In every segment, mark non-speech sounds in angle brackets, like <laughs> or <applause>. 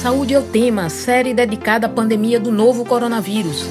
Saúde é o tema, série dedicada à pandemia do novo coronavírus.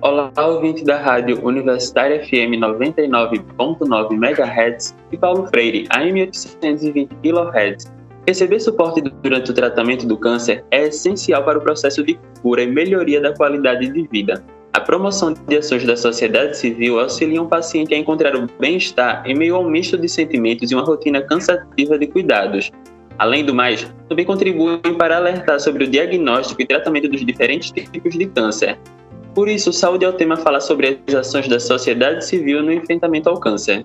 Olá, ouvinte da Rádio Universitária FM 99.9 MHz e Paulo Freire, AM 820 kHz. Receber suporte durante o tratamento do câncer é essencial para o processo de cura e melhoria da qualidade de vida. A promoção de ações da sociedade civil auxilia um paciente a encontrar o bem-estar em meio a um misto de sentimentos e uma rotina cansativa de cuidados. Além do mais, também contribuem para alertar sobre o diagnóstico e tratamento dos diferentes tipos de câncer. Por isso, Saúde é o tema fala sobre as ações da sociedade civil no enfrentamento ao câncer.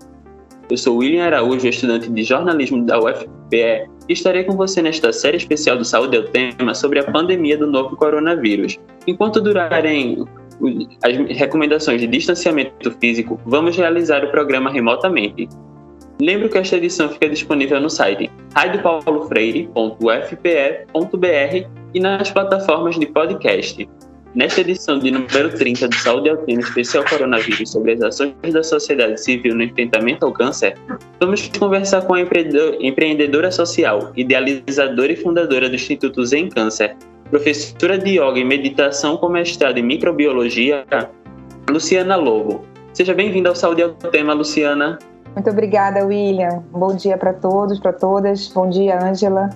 Eu sou William Araújo, estudante de jornalismo da UFPE, e estarei com você nesta série especial do Saúde é o tema sobre a pandemia do novo coronavírus. Enquanto durarem as recomendações de distanciamento físico, vamos realizar o programa remotamente. Lembro que esta edição fica disponível no site radiopaulofreire.ufpe.br e nas plataformas de podcast. Nesta edição de número 30 do Saúde ao Especial Coronavírus sobre as ações da sociedade civil no enfrentamento ao câncer, vamos conversar com a empreendedora social, idealizadora e fundadora do Instituto Zen Câncer, professora de yoga e meditação com mestrado em microbiologia, Luciana Lobo. Seja bem-vinda ao Saúde ao Tema, Luciana. Muito obrigada, William. Bom dia para todos, para todas. Bom dia, Ângela.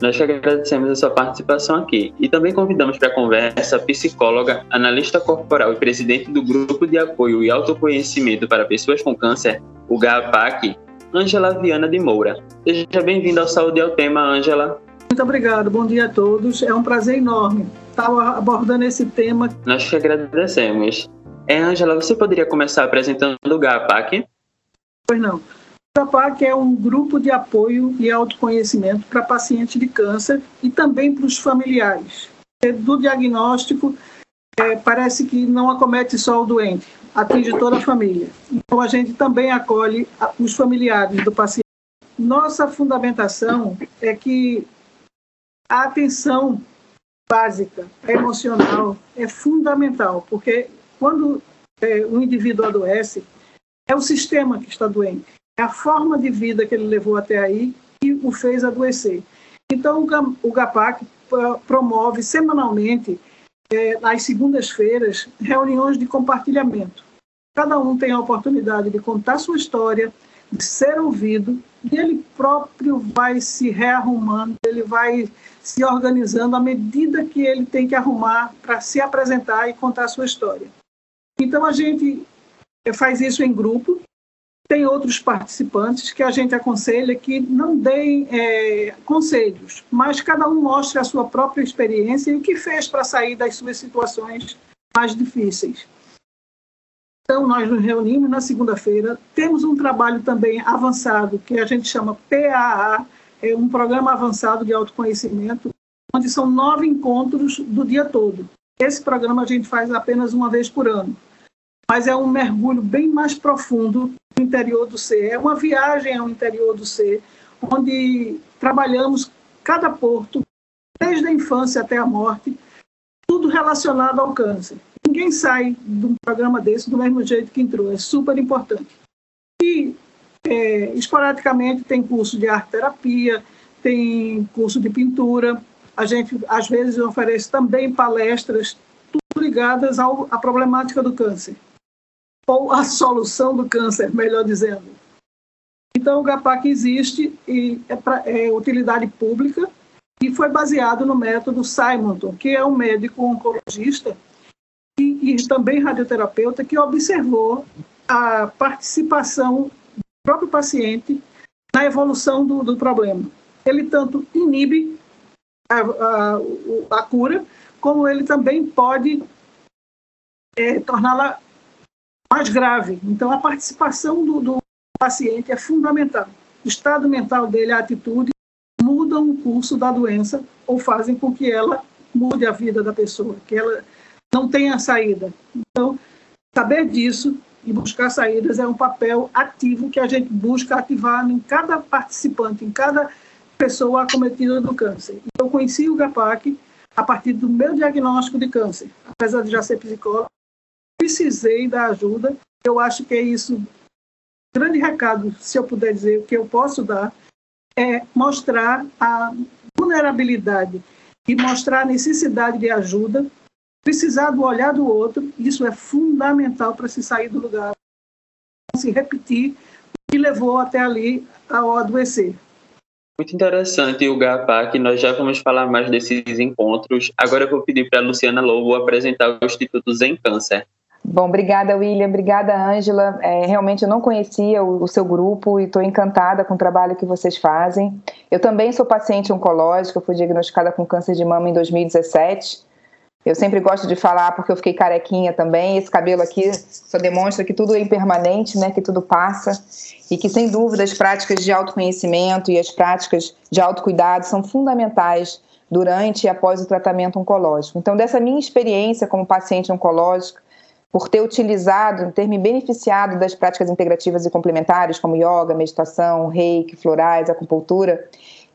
Nós agradecemos a sua participação aqui e também convidamos para a conversa a psicóloga, analista corporal e presidente do Grupo de Apoio e Autoconhecimento para Pessoas com Câncer, o GAPAC, Ângela Viana de Moura. Seja bem-vinda ao Saúde ao Tema, Ângela. Muito obrigado, bom dia a todos. É um prazer enorme estar abordando esse tema. Nós que agradecemos. É, Angela, você poderia começar apresentando o GAPAC? Pois não. O GAPAC é um grupo de apoio e autoconhecimento para pacientes de câncer e também para os familiares. Do diagnóstico, é, parece que não acomete só o doente, atinge toda a família. Então, a gente também acolhe os familiares do paciente. Nossa fundamentação é que a atenção básica, emocional, é fundamental, porque quando é, o indivíduo adoece, é o sistema que está doente, é a forma de vida que ele levou até aí que o fez adoecer. Então, o GAPAC promove semanalmente, é, às segundas-feiras, reuniões de compartilhamento. Cada um tem a oportunidade de contar sua história, ser ouvido, e ele próprio vai se rearrumando, ele vai se organizando à medida que ele tem que arrumar para se apresentar e contar a sua história. Então a gente faz isso em grupo. Tem outros participantes que a gente aconselha que não deem é, conselhos, mas cada um mostre a sua própria experiência e o que fez para sair das suas situações mais difíceis. Então, nós nos reunimos na segunda-feira. Temos um trabalho também avançado, que a gente chama PAA, é um programa avançado de autoconhecimento, onde são nove encontros do dia todo. Esse programa a gente faz apenas uma vez por ano, mas é um mergulho bem mais profundo no interior do ser. É uma viagem ao interior do ser, onde trabalhamos cada porto, desde a infância até a morte, tudo relacionado ao câncer. Ninguém sai de um programa desse do mesmo jeito que entrou, é super importante. E é, esporadicamente tem curso de arte terapia, tem curso de pintura. A gente, às vezes, oferece também palestras, tudo ligadas ao, à problemática do câncer, ou à solução do câncer, melhor dizendo. Então, o GAPAC existe e é, pra, é utilidade pública e foi baseado no método Simonton, que é um médico oncologista e, também radioterapeuta que observou a participação próprio paciente na evolução do, do problema. Ele tanto inibe a, a, a, cura, como ele também pode é, torná-la mais grave. Então, a participação do, do, paciente é fundamental. O estado mental dele, a atitude, mudam o curso da doença ou fazem com que ela mude a vida da pessoa, que ela não tenha saída. Então, saber disso e buscar saídas é um papel ativo que a gente busca ativar em cada participante, em cada pessoa acometida do câncer. Eu conheci o GAPAC a partir do meu diagnóstico de câncer. Apesar de já ser psicólogo, precisei da ajuda. Eu acho que é isso grande recado, se eu puder dizer, o que eu posso dar, é mostrar a vulnerabilidade e mostrar a necessidade de ajuda, precisar do olhar do outro, isso é fundamental para se sair do lugar, se repetir o que levou até ali ao adoecer. Muito interessante o GAPA, nós já vamos falar mais desses encontros. Agora eu vou pedir para a Luciana Lobo apresentar o Instituto Zen Câncer. Bom, obrigada, William. Obrigada, Ângela. É, realmente eu não conhecia o, o seu grupo e estou encantada com o trabalho que vocês fazem. Eu também sou paciente oncológica, fui diagnosticada com câncer de mama em 2017. Eu sempre gosto de falar porque eu fiquei carequinha também. Esse cabelo aqui só demonstra que tudo é impermanente, né? Que tudo passa e que sem dúvida as práticas de autoconhecimento e as práticas de autocuidado são fundamentais durante e após o tratamento oncológico. Então, dessa minha experiência como paciente oncológica, por ter utilizado, ter me beneficiado das práticas integrativas e complementares, como yoga, meditação, reiki, florais, acupuntura,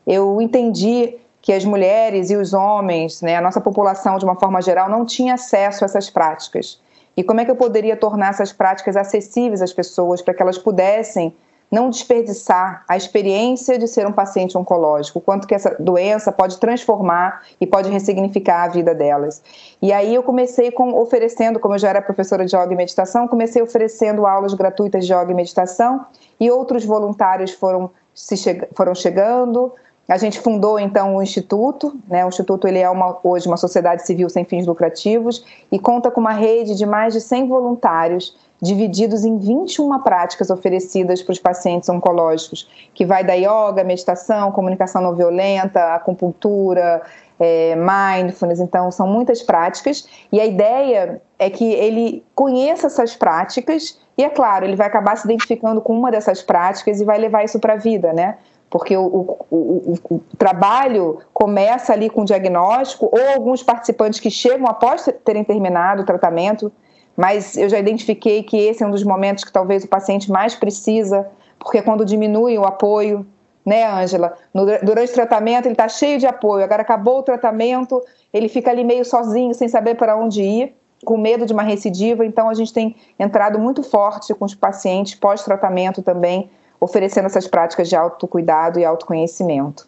eu entendi que as mulheres e os homens, né, a nossa população de uma forma geral, não tinha acesso a essas práticas. E como é que eu poderia tornar essas práticas acessíveis às pessoas para que elas pudessem não desperdiçar a experiência de ser um paciente oncológico, quanto que essa doença pode transformar e pode ressignificar a vida delas. E aí eu comecei com oferecendo, como eu já era professora de yoga e meditação, comecei oferecendo aulas gratuitas de yoga e meditação e outros voluntários foram se che foram chegando. A gente fundou então o instituto, né? O instituto ele é uma, hoje uma sociedade civil sem fins lucrativos e conta com uma rede de mais de 100 voluntários divididos em 21 práticas oferecidas para os pacientes oncológicos, que vai da yoga, meditação, comunicação não violenta, acupuntura, é, mindfulness, então são muitas práticas, e a ideia é que ele conheça essas práticas, e é claro, ele vai acabar se identificando com uma dessas práticas e vai levar isso para a vida, né? Porque o, o, o, o, trabalho começa ali com o diagnóstico, ou alguns participantes que chegam após terem terminado o tratamento, mas eu já identifiquei que esse é um dos momentos que talvez o paciente mais precisa, porque quando diminui o apoio, né, Ângela? Durante o tratamento ele está cheio de apoio, agora acabou o tratamento, ele fica ali meio sozinho, sem saber para onde ir, com medo de uma recidiva, então a gente tem entrado muito forte com os pacientes pós-tratamento também, oferecendo essas práticas de autocuidado e autoconhecimento.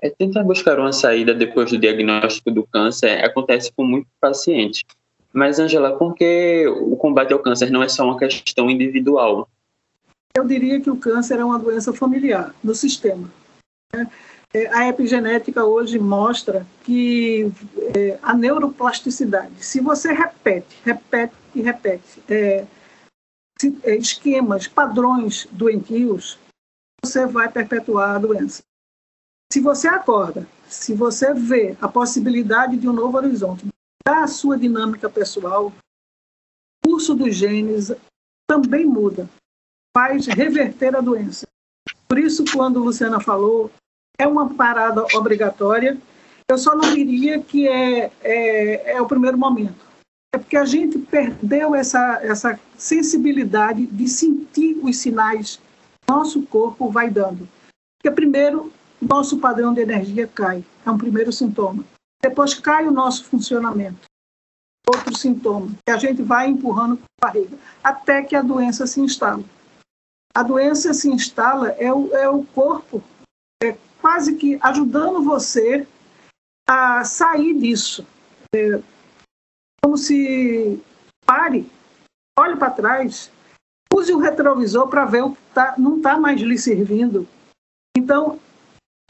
É, tentar buscar uma saída depois do diagnóstico do câncer acontece com muitos pacientes. Mas, Angela, por que o combate ao câncer não é só uma questão individual? Eu diria que o câncer é uma doença familiar no sistema. Né? É, a epigenética hoje mostra que é, a neuroplasticidade, se você repete, repete e repete é, esquemas, padrões doentios, você vai perpetuar a doença. Se você acorda, se você vê a possibilidade de um novo horizonte, a sua dinâmica pessoal, o curso dos genes também muda, faz reverter a doença. Por isso, quando Luciana falou, é uma parada obrigatória, eu só não diria que é, é, é o primeiro momento. É porque a gente perdeu essa, essa sensibilidade de sentir os sinais que nosso corpo vai dando. Porque, primeiro, nosso padrão de energia cai, é um primeiro sintoma. Depois cai o nosso funcionamento. Outro sintoma, que a gente vai empurrando com a barriga, até que a doença se instala. A doença se instala, é o, é o corpo é quase que ajudando você a sair disso. É, como se pare, olhe para trás, use o retrovisor para ver o que tá, não está mais lhe servindo. Então,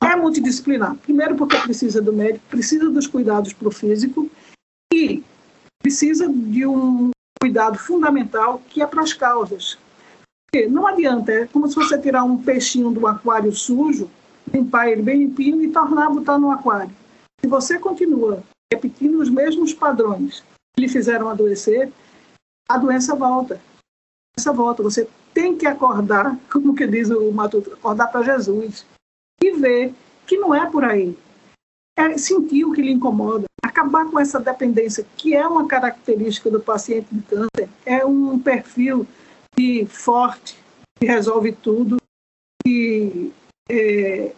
é multidisciplinar. Primeiro, porque precisa do médico, precisa dos cuidados para o físico e precisa de um cuidado fundamental que é para as causas. Porque não adianta, é como se você tirar um peixinho do aquário sujo, limpar ele bem limpinho e tornar botar no aquário. Se você continua repetindo os mesmos padrões lhe fizeram adoecer, a doença volta. A doença volta. Você tem que acordar, <laughs> como que diz o Matuto, acordar para Jesus e ver que não é por aí. É sentir o que lhe incomoda, acabar com essa dependência, que é uma característica do paciente de câncer, é um perfil de forte, que resolve tudo, que é,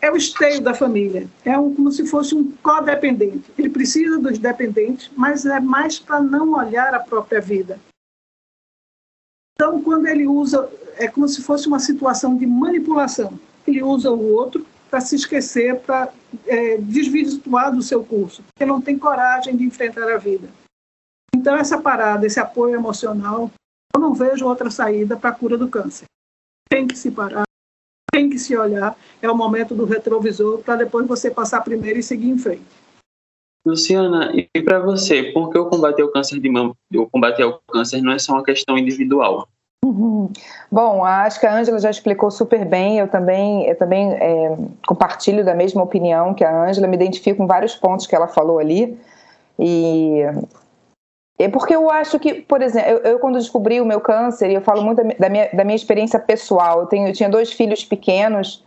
é o esteio da família, é um, como se fosse um codependente. Ele precisa dos dependentes, mas é mais para não olhar a própria vida. Então, quando ele usa, é como se fosse uma situação de manipulação. Ele usa o outro para se esquecer, para é, desvirtuar do seu curso, porque não tem coragem de enfrentar a vida. Então, essa parada, esse apoio emocional, eu não vejo outra saída para a cura do câncer. Tem que se parar, se olhar, é o momento do retrovisor para depois você passar primeiro e seguir em frente. Luciana, e para você, por que o combate ao câncer de mama, o combate ao câncer não é só uma questão individual? Uhum. Bom, acho que a Ângela já explicou super bem. Eu também, eu também é, compartilho da mesma opinião que a Ângela. Me identifico com vários pontos que ela falou ali. E é porque eu acho que, por exemplo, eu, eu, quando descobri o meu câncer, e eu falo muito da minha, da minha experiência pessoal, eu, tenho, eu tinha dois filhos pequenos,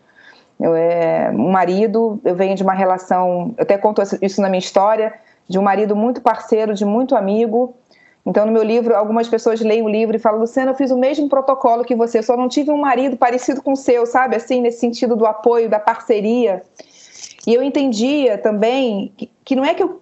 eu, é, um marido, eu venho de uma relação, eu até conto isso na minha história, de um marido muito parceiro, de muito amigo. Então, no meu livro, algumas pessoas leem o livro e falam, Luciana, eu fiz o mesmo protocolo que você, só não tive um marido parecido com o seu, sabe? Assim, nesse sentido do apoio, da parceria. E eu entendia também que, que não é que eu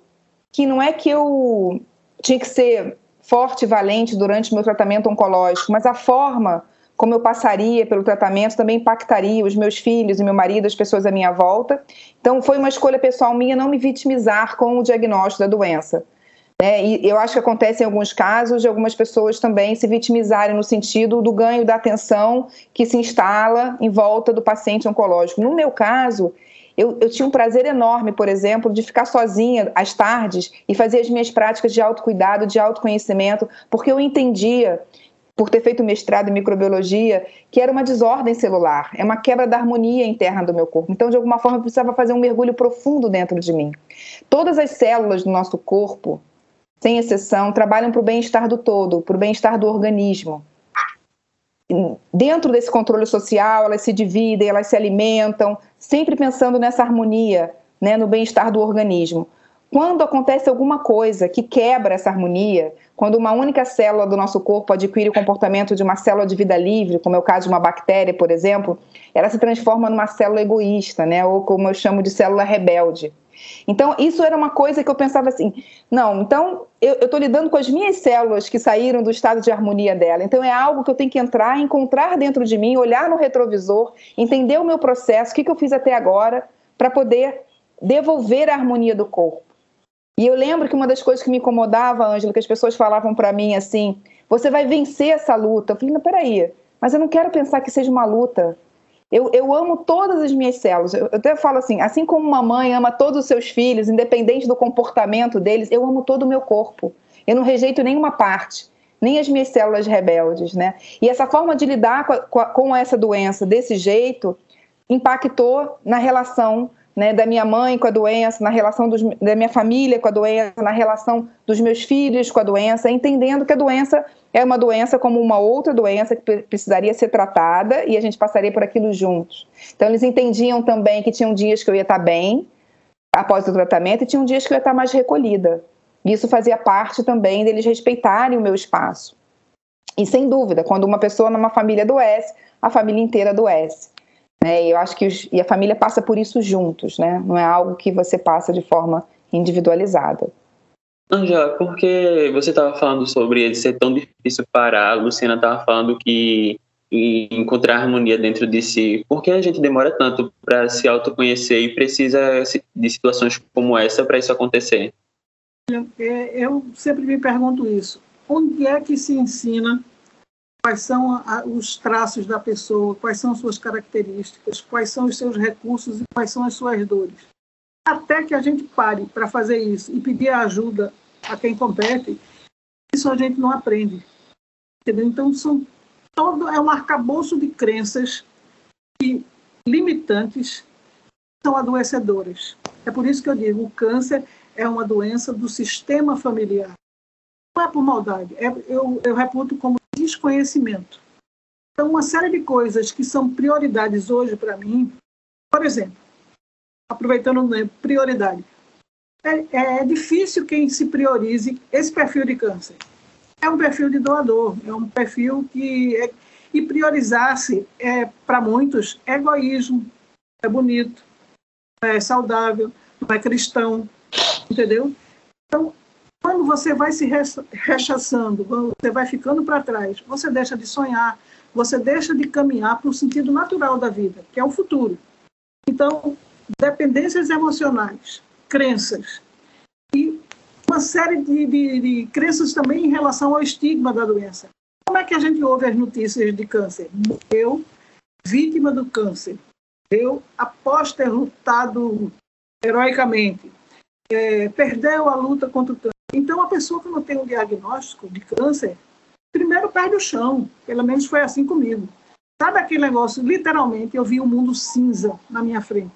que não é que eu tinha que ser forte e valente durante o meu tratamento oncológico, mas a forma como eu passaria pelo tratamento também impactaria os meus filhos e meu marido, as pessoas à minha volta. Então, foi uma escolha pessoal minha não me vitimizar com o diagnóstico da doença. É, e eu acho que acontece em alguns casos de algumas pessoas também se vitimizarem no sentido do ganho da atenção que se instala em volta do paciente oncológico. No meu caso, eu, eu, tinha um prazer enorme, por exemplo, de ficar sozinha às tardes e fazer as minhas práticas de autocuidado, de autoconhecimento, porque eu entendia, por ter feito mestrado em microbiologia, que era uma desordem celular, é uma quebra da harmonia interna do meu corpo. Então, de alguma forma, eu precisava fazer um mergulho profundo dentro de mim. Todas as células do nosso corpo, sem exceção, trabalham para o bem-estar do todo, para o bem-estar do organismo dentro desse controle social, elas se dividem, elas se alimentam, sempre pensando nessa harmonia, né, no bem-estar do organismo. Quando acontece alguma coisa que quebra essa harmonia, quando uma única célula do nosso corpo adquire o comportamento de uma célula de vida livre, como é o caso de uma bactéria, por exemplo, ela se transforma numa célula egoísta, né, ou como eu chamo de célula rebelde. Então, isso era uma coisa que eu pensava assim: não, então eu estou lidando com as minhas células que saíram do estado de harmonia dela. Então, é algo que eu tenho que entrar, encontrar dentro de mim, olhar no retrovisor, entender o meu processo, o que, que eu fiz até agora, para poder devolver a harmonia do corpo. E eu lembro que uma das coisas que me incomodava, Ângela, que as pessoas falavam para mim assim: você vai vencer essa luta. Eu falei: não, peraí, mas eu não quero pensar que seja uma luta. Eu, eu amo todas as minhas células. Eu, eu até falo assim: assim como uma mãe ama todos os seus filhos, independente do comportamento deles, eu amo todo o meu corpo. Eu não rejeito nenhuma parte, nem as minhas células rebeldes, né? E essa forma de lidar com, a, com essa doença desse jeito impactou na relação né, da minha mãe com a doença, na relação dos, da minha família com a doença, na relação dos meus filhos com a doença, entendendo que a doença é uma doença como uma outra doença que precisaria ser tratada e a gente passaria por aquilo juntos. Então, eles entendiam também que tinham dias que eu ia estar bem após o tratamento e tinham dias que eu ia estar mais recolhida. Isso fazia parte também deles respeitarem o meu espaço. E sem dúvida, quando uma pessoa numa família adoece, a família inteira adoece. Né? E eu acho que os, e a família passa por isso juntos, né? Não é algo que você passa de forma individualizada. Angela, porque você estava falando sobre ser tão difícil parar, a Luciana estava falando que encontrar harmonia dentro de si. Por que a gente demora tanto para se autoconhecer e precisa de situações como essa para isso acontecer? É, eu sempre me pergunto isso. Onde é que se ensina quais são os traços da pessoa, quais são suas características, quais são os seus recursos e quais são as suas dores? Até que a gente pare para fazer isso e pedir ajuda a quem compete, isso a gente não aprende. Entendeu? Então, são todo, é um arcabouço de crenças que, limitantes são adoecedoras. É por isso que eu digo, o câncer é uma doença do sistema familiar. Não é por maldade, é, eu, eu reputo como desconhecimento. Então, uma série de coisas que são prioridades hoje para mim, por exemplo, aproveitando né, prioridade, é, é difícil quem se priorize esse perfil de câncer. É um perfil de doador, é um perfil que. É, e priorizar-se, é, para muitos, é egoísmo, é bonito, é saudável, não é cristão, entendeu? Então, você vai se rechaçando, você vai ficando para trás, você deixa de sonhar, você deixa de caminhar para o sentido natural da vida, que é o futuro. Então, dependências emocionais, crenças e uma série de, de, de crenças também em relação ao estigma da doença. Como é que a gente ouve as notícias de câncer? Morreu vítima do câncer. Eu, após ter lutado heroicamente, é, perdeu a luta contra o câncer. Então, a pessoa que não tem um diagnóstico de câncer, primeiro perde o chão. Pelo menos foi assim comigo. Sabe aquele negócio? Literalmente, eu vi o um mundo cinza na minha frente.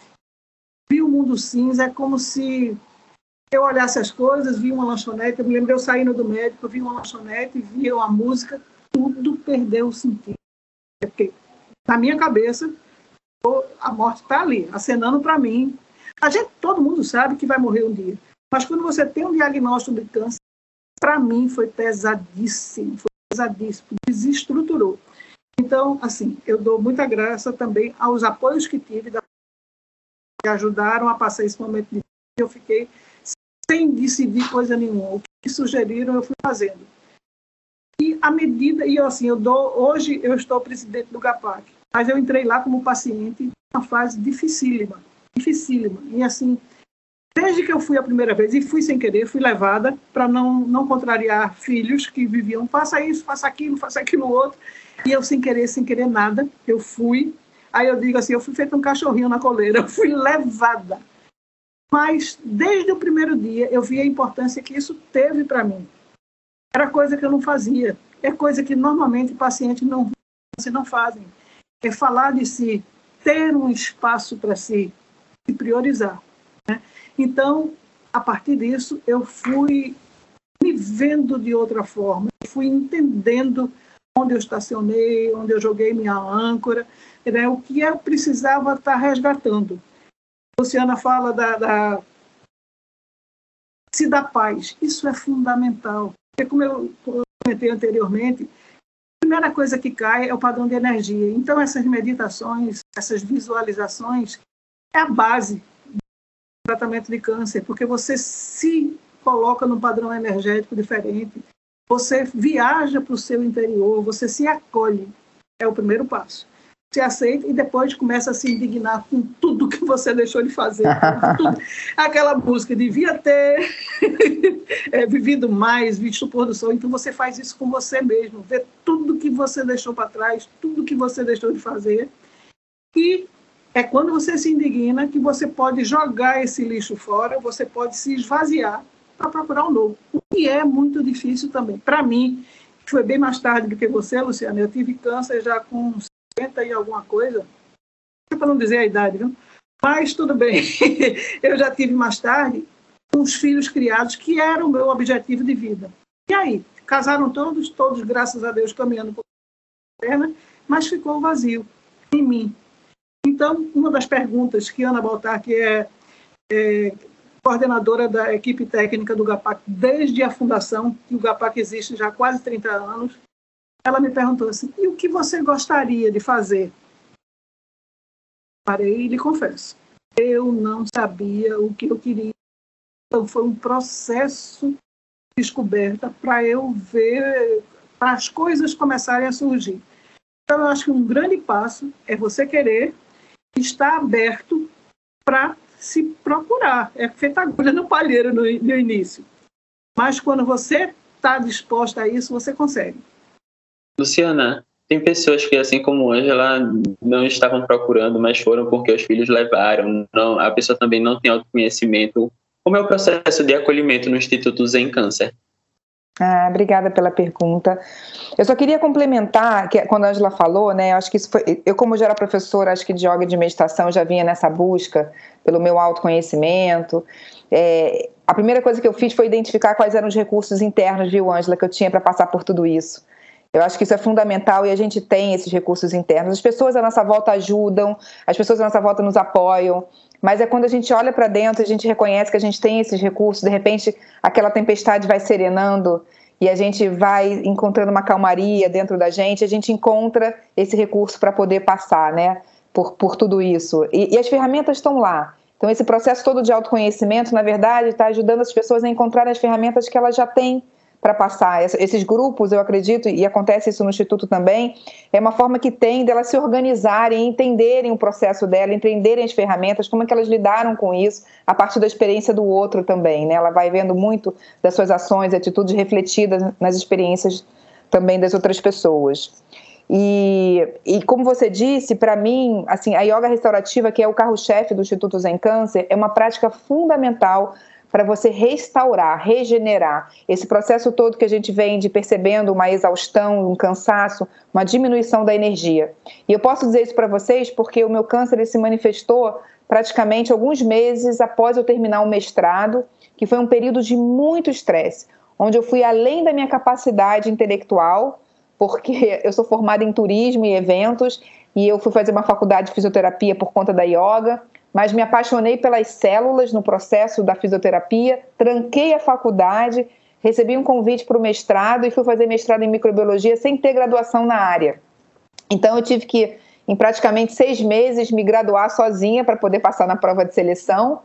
Vi o um mundo cinza, é como se eu olhasse as coisas, vi uma lanchonete. Eu me lembro eu saindo do médico, vi uma lanchonete, vi uma música, tudo perdeu o sentido. Porque, na minha cabeça, a morte está ali, acenando para mim. A gente, todo mundo sabe que vai morrer um dia. Mas quando você tem um diagnóstico de câncer, para mim foi pesadíssimo, foi pesadíssimo, desestruturou. Então, assim, eu dou muita graça também aos apoios que tive, da... que ajudaram a passar esse momento de eu fiquei sem decidir coisa nenhuma. O que sugeriram, eu fui fazendo. E à medida, e assim, eu dou, hoje eu estou presidente do GAPAC, mas eu entrei lá como paciente uma fase dificílima, dificílima. E assim, desde que eu fui a primeira vez, e fui sem querer, fui levada para não, não contrariar filhos que viviam, faça isso, faça aquilo, faça aquilo outro, e eu sem querer, sem querer nada, eu fui. Aí eu digo assim, eu fui feito um cachorrinho na coleira, <laughs> eu fui levada. Mas desde o primeiro dia eu vi a importância que isso teve para mim. Era coisa que eu não fazia, é coisa que normalmente pacientes não, não fazem. É falar de si, ter um espaço para si, se priorizar. Né? Então, a partir disso, eu fui me vendo de outra forma, fui entendendo onde eu estacionei, onde eu joguei minha âncora, né? o que eu precisava estar resgatando. A Luciana fala da, da se dá paz. Isso é fundamental. Porque, como eu comentei anteriormente, a primeira coisa que cai é o padrão de energia. Então, essas meditações, essas visualizações, é a base tratamento de câncer, porque você se coloca num padrão energético diferente, você viaja para o seu interior, você se acolhe. É o primeiro passo. Se aceita e depois começa a se indignar com tudo que você deixou de fazer. <laughs> Aquela busca, devia ter <laughs> é, vivido mais, visto o pôr do sol. Então você faz isso com você mesmo, vê tudo que você deixou para trás, tudo que você deixou de fazer. E é quando você se indigna que você pode jogar esse lixo fora, você pode se esvaziar para procurar um novo. O que é muito difícil também. Para mim, foi bem mais tarde do que você, Luciana. Eu tive câncer já com 50 e alguma coisa. Para não dizer a idade, viu? Mas tudo bem. <laughs> eu já tive mais tarde uns filhos criados que era o meu objetivo de vida. E aí? Casaram todos, todos, graças a Deus, caminhando por perna, mas ficou vazio em mim. Então, uma das perguntas que Ana Baltar, que é, é coordenadora da equipe técnica do GAPAC desde a fundação, que o GAPAC existe já há quase 30 anos, ela me perguntou assim: e o que você gostaria de fazer? Parei e lhe confesso. Eu não sabia o que eu queria. Então, foi um processo de descoberta para eu ver, para as coisas começarem a surgir. Então, eu acho que um grande passo é você querer estar aberto para se procurar. É feita agulha no palheiro no, no início. Mas quando você está disposta a isso, você consegue. Luciana, tem pessoas que, assim como Angela, não estavam procurando, mas foram porque os filhos levaram. Não, a pessoa também não tem autoconhecimento. Como é o processo de acolhimento no Instituto Zen Câncer? Ah, obrigada pela pergunta. Eu só queria complementar, que quando a Angela falou, né, eu acho que isso foi, eu como já era professora, acho que de yoga e de meditação, já vinha nessa busca pelo meu autoconhecimento. É, a primeira coisa que eu fiz foi identificar quais eram os recursos internos, viu, Angela, que eu tinha para passar por tudo isso. Eu acho que isso é fundamental e a gente tem esses recursos internos. As pessoas à nossa volta ajudam, as pessoas à nossa volta nos apoiam, mas é quando a gente olha para dentro, a gente reconhece que a gente tem esses recursos, de repente aquela tempestade vai serenando e a gente vai encontrando uma calmaria dentro da gente, a gente encontra esse recurso para poder passar, né, por, por tudo isso. E, e as ferramentas estão lá. Então, esse processo todo de autoconhecimento, na verdade, está ajudando as pessoas a encontrar as ferramentas que elas já têm para passar. Esses grupos, eu acredito, e acontece isso no Instituto também, é uma forma que tem delas se organizarem, entenderem o processo dela, entenderem as ferramentas, como é que elas lidaram com isso, a partir da experiência do outro também. Né? Ela vai vendo muito das suas ações atitudes refletidas nas experiências também das outras pessoas. E, e como você disse, para mim, assim, a yoga restaurativa, que é o carro-chefe do Instituto Zen Câncer, é uma prática fundamental para você restaurar, regenerar esse processo todo que a gente vem de percebendo uma exaustão, um cansaço, uma diminuição da energia. E eu posso dizer isso para vocês porque o meu câncer se manifestou praticamente alguns meses após eu terminar o mestrado, que foi um período de muito estresse, onde eu fui além da minha capacidade intelectual, porque eu sou formada em turismo e eventos, e eu fui fazer uma faculdade de fisioterapia por conta da yoga mas me apaixonei pelas células no processo da fisioterapia, tranquei a faculdade, recebi um convite para o mestrado e fui fazer mestrado em microbiologia sem ter graduação na área. Então eu tive que, em praticamente seis meses, me graduar sozinha para poder passar na prova de seleção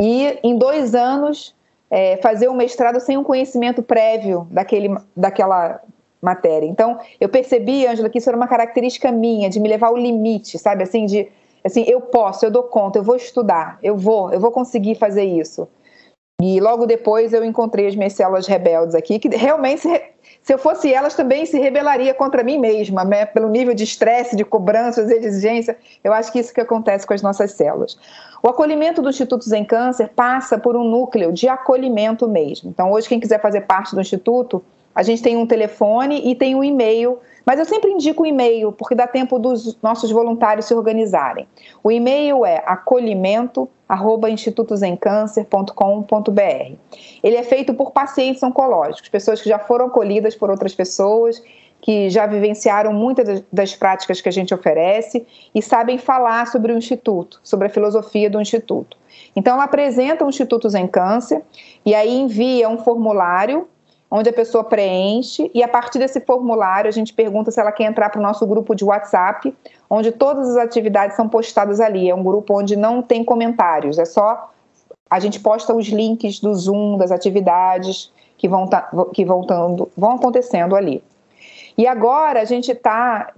e em dois anos é, fazer um mestrado sem um conhecimento prévio daquele, daquela matéria. Então eu percebi, Ângela, que isso era uma característica minha, de me levar ao limite, sabe, assim, de assim, eu posso, eu dou conta, eu vou estudar, eu vou, eu vou conseguir fazer isso. E logo depois eu encontrei as minhas células rebeldes aqui, que realmente, se, se eu fosse elas, também se rebelaria contra mim mesma, né? pelo nível de estresse, de cobranças, de exigência. Eu acho que isso que acontece com as nossas células. O acolhimento do Instituto Zen Câncer passa por um núcleo de acolhimento mesmo. Então, hoje, quem quiser fazer parte do Instituto, a gente tem um telefone e tem um e-mail mas eu sempre indico o e-mail, porque dá tempo dos nossos voluntários se organizarem. O e-mail é acolhimento.institutosemcâncer.com.br. Ele é feito por pacientes oncológicos, pessoas que já foram acolhidas por outras pessoas, que já vivenciaram muitas das práticas que a gente oferece e sabem falar sobre o Instituto, sobre a filosofia do Instituto. Então, ela apresenta o Instituto Zen Câncer e aí envia um formulário onde a pessoa preenche e a partir desse formulário a gente pergunta se ela quer entrar para o nosso grupo de WhatsApp, onde todas as atividades são postadas ali. É um grupo onde não tem comentários, é só a gente posta os links do Zoom das atividades que vão tá, que vão, tando, vão acontecendo ali. E agora a gente está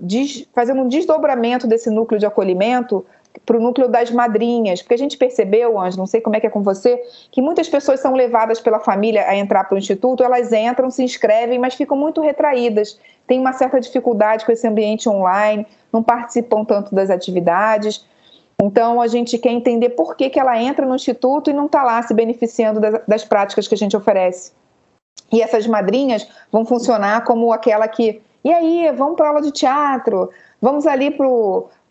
fazendo um desdobramento desse núcleo de acolhimento para o núcleo das madrinhas, porque a gente percebeu, Anjo, não sei como é que é com você, que muitas pessoas são levadas pela família a entrar para o instituto, elas entram, se inscrevem, mas ficam muito retraídas, têm uma certa dificuldade com esse ambiente online, não participam tanto das atividades. Então a gente quer entender por que, que ela entra no instituto e não está lá se beneficiando das, das práticas que a gente oferece. E essas madrinhas vão funcionar como aquela que, e aí, vamos para aula de teatro, vamos ali para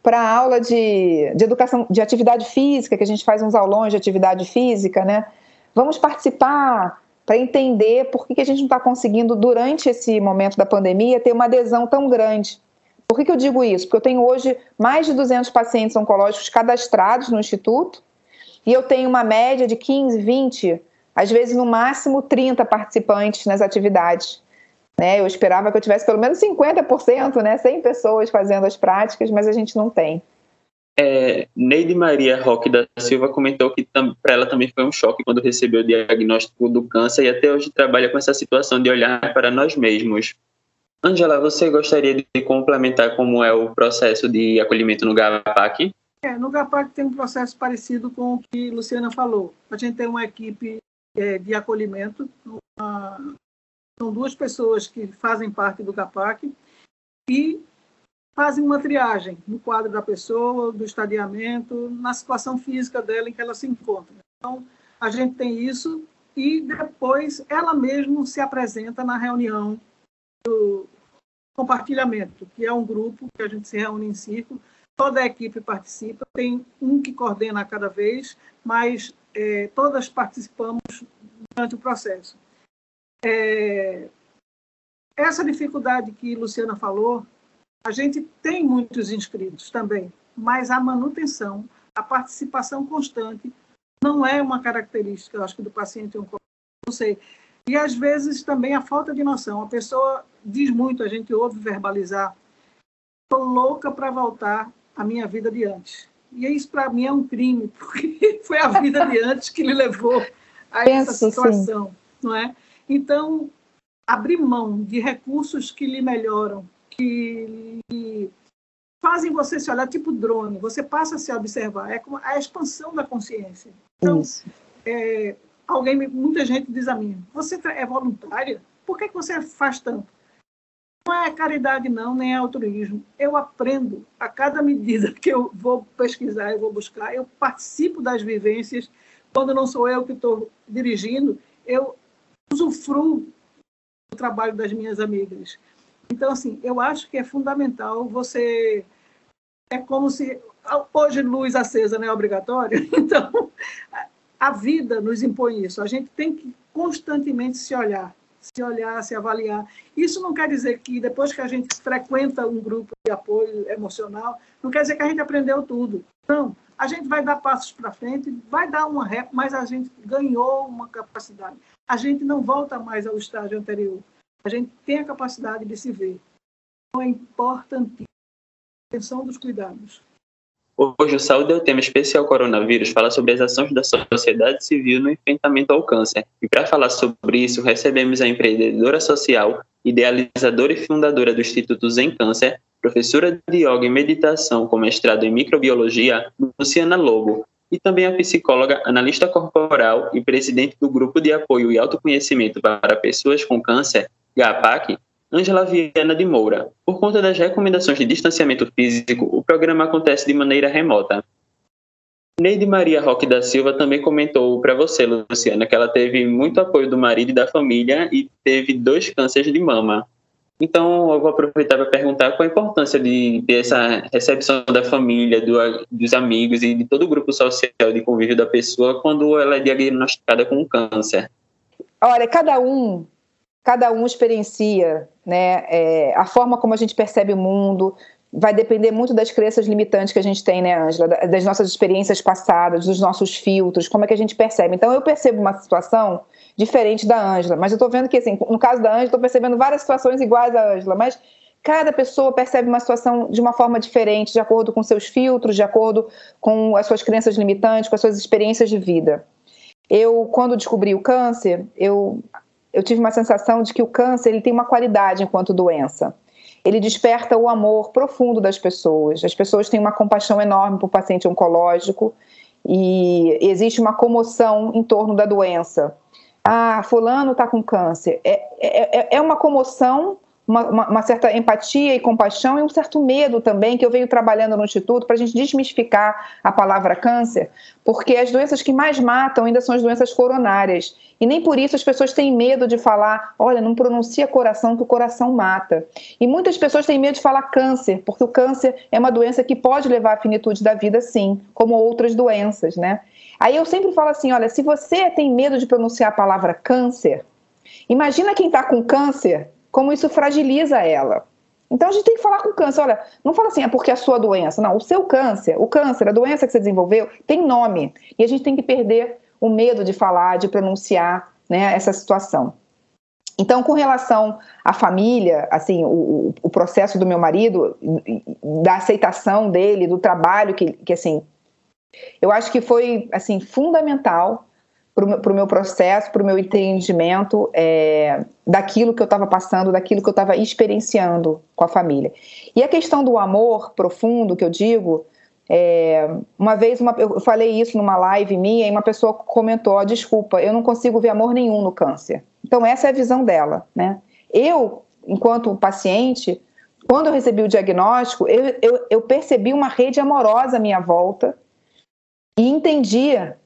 para aula de, de educação, de atividade física, que a gente faz uns aulões de atividade física, né? Vamos participar para entender por que, que a gente não está conseguindo, durante esse momento da pandemia, ter uma adesão tão grande. Por que, que eu digo isso? Porque eu tenho hoje mais de 200 pacientes oncológicos cadastrados no Instituto e eu tenho uma média de 15, 20, às vezes no máximo 30 participantes nas atividades. Né? Eu esperava que eu tivesse pelo menos 50%, né? 100 pessoas fazendo as práticas, mas a gente não tem. É, Neide Maria Roque da Silva comentou que para ela também foi um choque quando recebeu o diagnóstico do câncer e até hoje trabalha com essa situação de olhar para nós mesmos. Angela, você gostaria de complementar como é o processo de acolhimento no GAPAC? É, no GAPAC tem um processo parecido com o que Luciana falou. A gente tem uma equipe é, de acolhimento, uma, são duas pessoas que fazem parte do CAPAC e fazem uma triagem no quadro da pessoa, do estadiamento, na situação física dela em que ela se encontra. Então, a gente tem isso e depois ela mesma se apresenta na reunião do compartilhamento, que é um grupo que a gente se reúne em círculo, toda a equipe participa, tem um que coordena a cada vez, mas é, todas participamos durante o processo. É, essa dificuldade que Luciana falou, a gente tem muitos inscritos também, mas a manutenção, a participação constante não é uma característica, eu acho que do paciente oncológico, não sei. E às vezes também a falta de noção. A pessoa diz muito, a gente ouve verbalizar, estou louca para voltar à minha vida de antes. E isso, para mim, é um crime, <laughs> porque foi a vida de antes que lhe levou a essa situação, sim. não é? Então, abrir mão de recursos que lhe melhoram, que lhe fazem você se olhar tipo drone, você passa a se observar, é como a expansão da consciência. Então, é, alguém, muita gente diz a mim, você é voluntária? Por que, que você faz tanto? Não é caridade não, nem é altruísmo. Eu aprendo a cada medida que eu vou pesquisar, eu vou buscar, eu participo das vivências. Quando não sou eu que estou dirigindo, eu usufruo do trabalho das minhas amigas. Então, assim, eu acho que é fundamental você. É como se. Hoje, luz acesa não é obrigatório, <laughs> então a vida nos impõe isso. A gente tem que constantemente se olhar, se olhar, se avaliar. Isso não quer dizer que depois que a gente frequenta um grupo de apoio emocional, não quer dizer que a gente aprendeu tudo. Não, a gente vai dar passos para frente, vai dar uma ré, mas a gente ganhou uma capacidade. A gente não volta mais ao estágio anterior. A gente tem a capacidade de se ver. Então é importantíssimo a atenção dos cuidados. Hoje, o Saúde é o tema especial coronavírus fala sobre as ações da sociedade civil no enfrentamento ao câncer. E para falar sobre isso, recebemos a empreendedora social, idealizadora e fundadora do Instituto Zen Câncer, professora de yoga e meditação com mestrado em microbiologia, Luciana Lobo, e também a psicóloga, analista corporal e presidente do Grupo de Apoio e Autoconhecimento para Pessoas com Câncer, GAPAC, Ângela Viana de Moura. Por conta das recomendações de distanciamento físico, o programa acontece de maneira remota. Neide Maria Roque da Silva também comentou para você, Luciana, que ela teve muito apoio do marido e da família e teve dois cânceres de mama. Então, eu vou aproveitar para perguntar qual a importância de ter essa recepção da família, do, dos amigos e de todo o grupo social de convívio da pessoa quando ela é diagnosticada com câncer. Olha, cada um cada um experiencia, né? É, a forma como a gente percebe o mundo vai depender muito das crenças limitantes que a gente tem, né, Ângela? Das nossas experiências passadas, dos nossos filtros, como é que a gente percebe. Então, eu percebo uma situação diferente da Ângela, mas eu estou vendo que, assim, no caso da Ângela, estou percebendo várias situações iguais à Ângela, mas cada pessoa percebe uma situação de uma forma diferente, de acordo com seus filtros, de acordo com as suas crenças limitantes, com as suas experiências de vida. Eu, quando descobri o câncer, eu eu tive uma sensação de que o câncer ele tem uma qualidade enquanto doença. Ele desperta o amor profundo das pessoas. As pessoas têm uma compaixão enorme por paciente oncológico e existe uma comoção em torno da doença. Ah, fulano está com câncer. É, é, é, é uma comoção uma, uma, uma, certa empatia e compaixão e um certo medo também que eu venho trabalhando no Instituto para a gente desmistificar a palavra câncer, porque as doenças que mais matam ainda são as doenças coronárias. E nem por isso as pessoas têm medo de falar, olha, não pronuncia coração que o coração mata. E muitas pessoas têm medo de falar câncer, porque o câncer é uma doença que pode levar à finitude da vida, sim, como outras doenças, né? Aí eu sempre falo assim, olha, se você tem medo de pronunciar a palavra câncer, imagina quem está com câncer como isso fragiliza ela. Então a gente tem que falar com o câncer. Olha, não fala assim, é porque é a sua doença. Não, o seu câncer, o câncer, a doença que você desenvolveu, tem nome. E a gente tem que perder o medo de falar, de pronunciar né, essa situação. Então, com relação à família, assim, o, o processo do meu marido, da aceitação dele, do trabalho que, que assim, eu acho que foi assim fundamental para o meu processo, para o meu entendimento é, daquilo que eu estava passando, daquilo que eu estava experienciando com a família. E a questão do amor profundo que eu digo, é, uma vez uma, eu falei isso numa live minha e uma pessoa comentou: oh, desculpa, eu não consigo ver amor nenhum no câncer. Então, essa é a visão dela. Né? Eu, enquanto paciente, quando eu recebi o diagnóstico, eu, eu, eu percebi uma rede amorosa à minha volta e entendia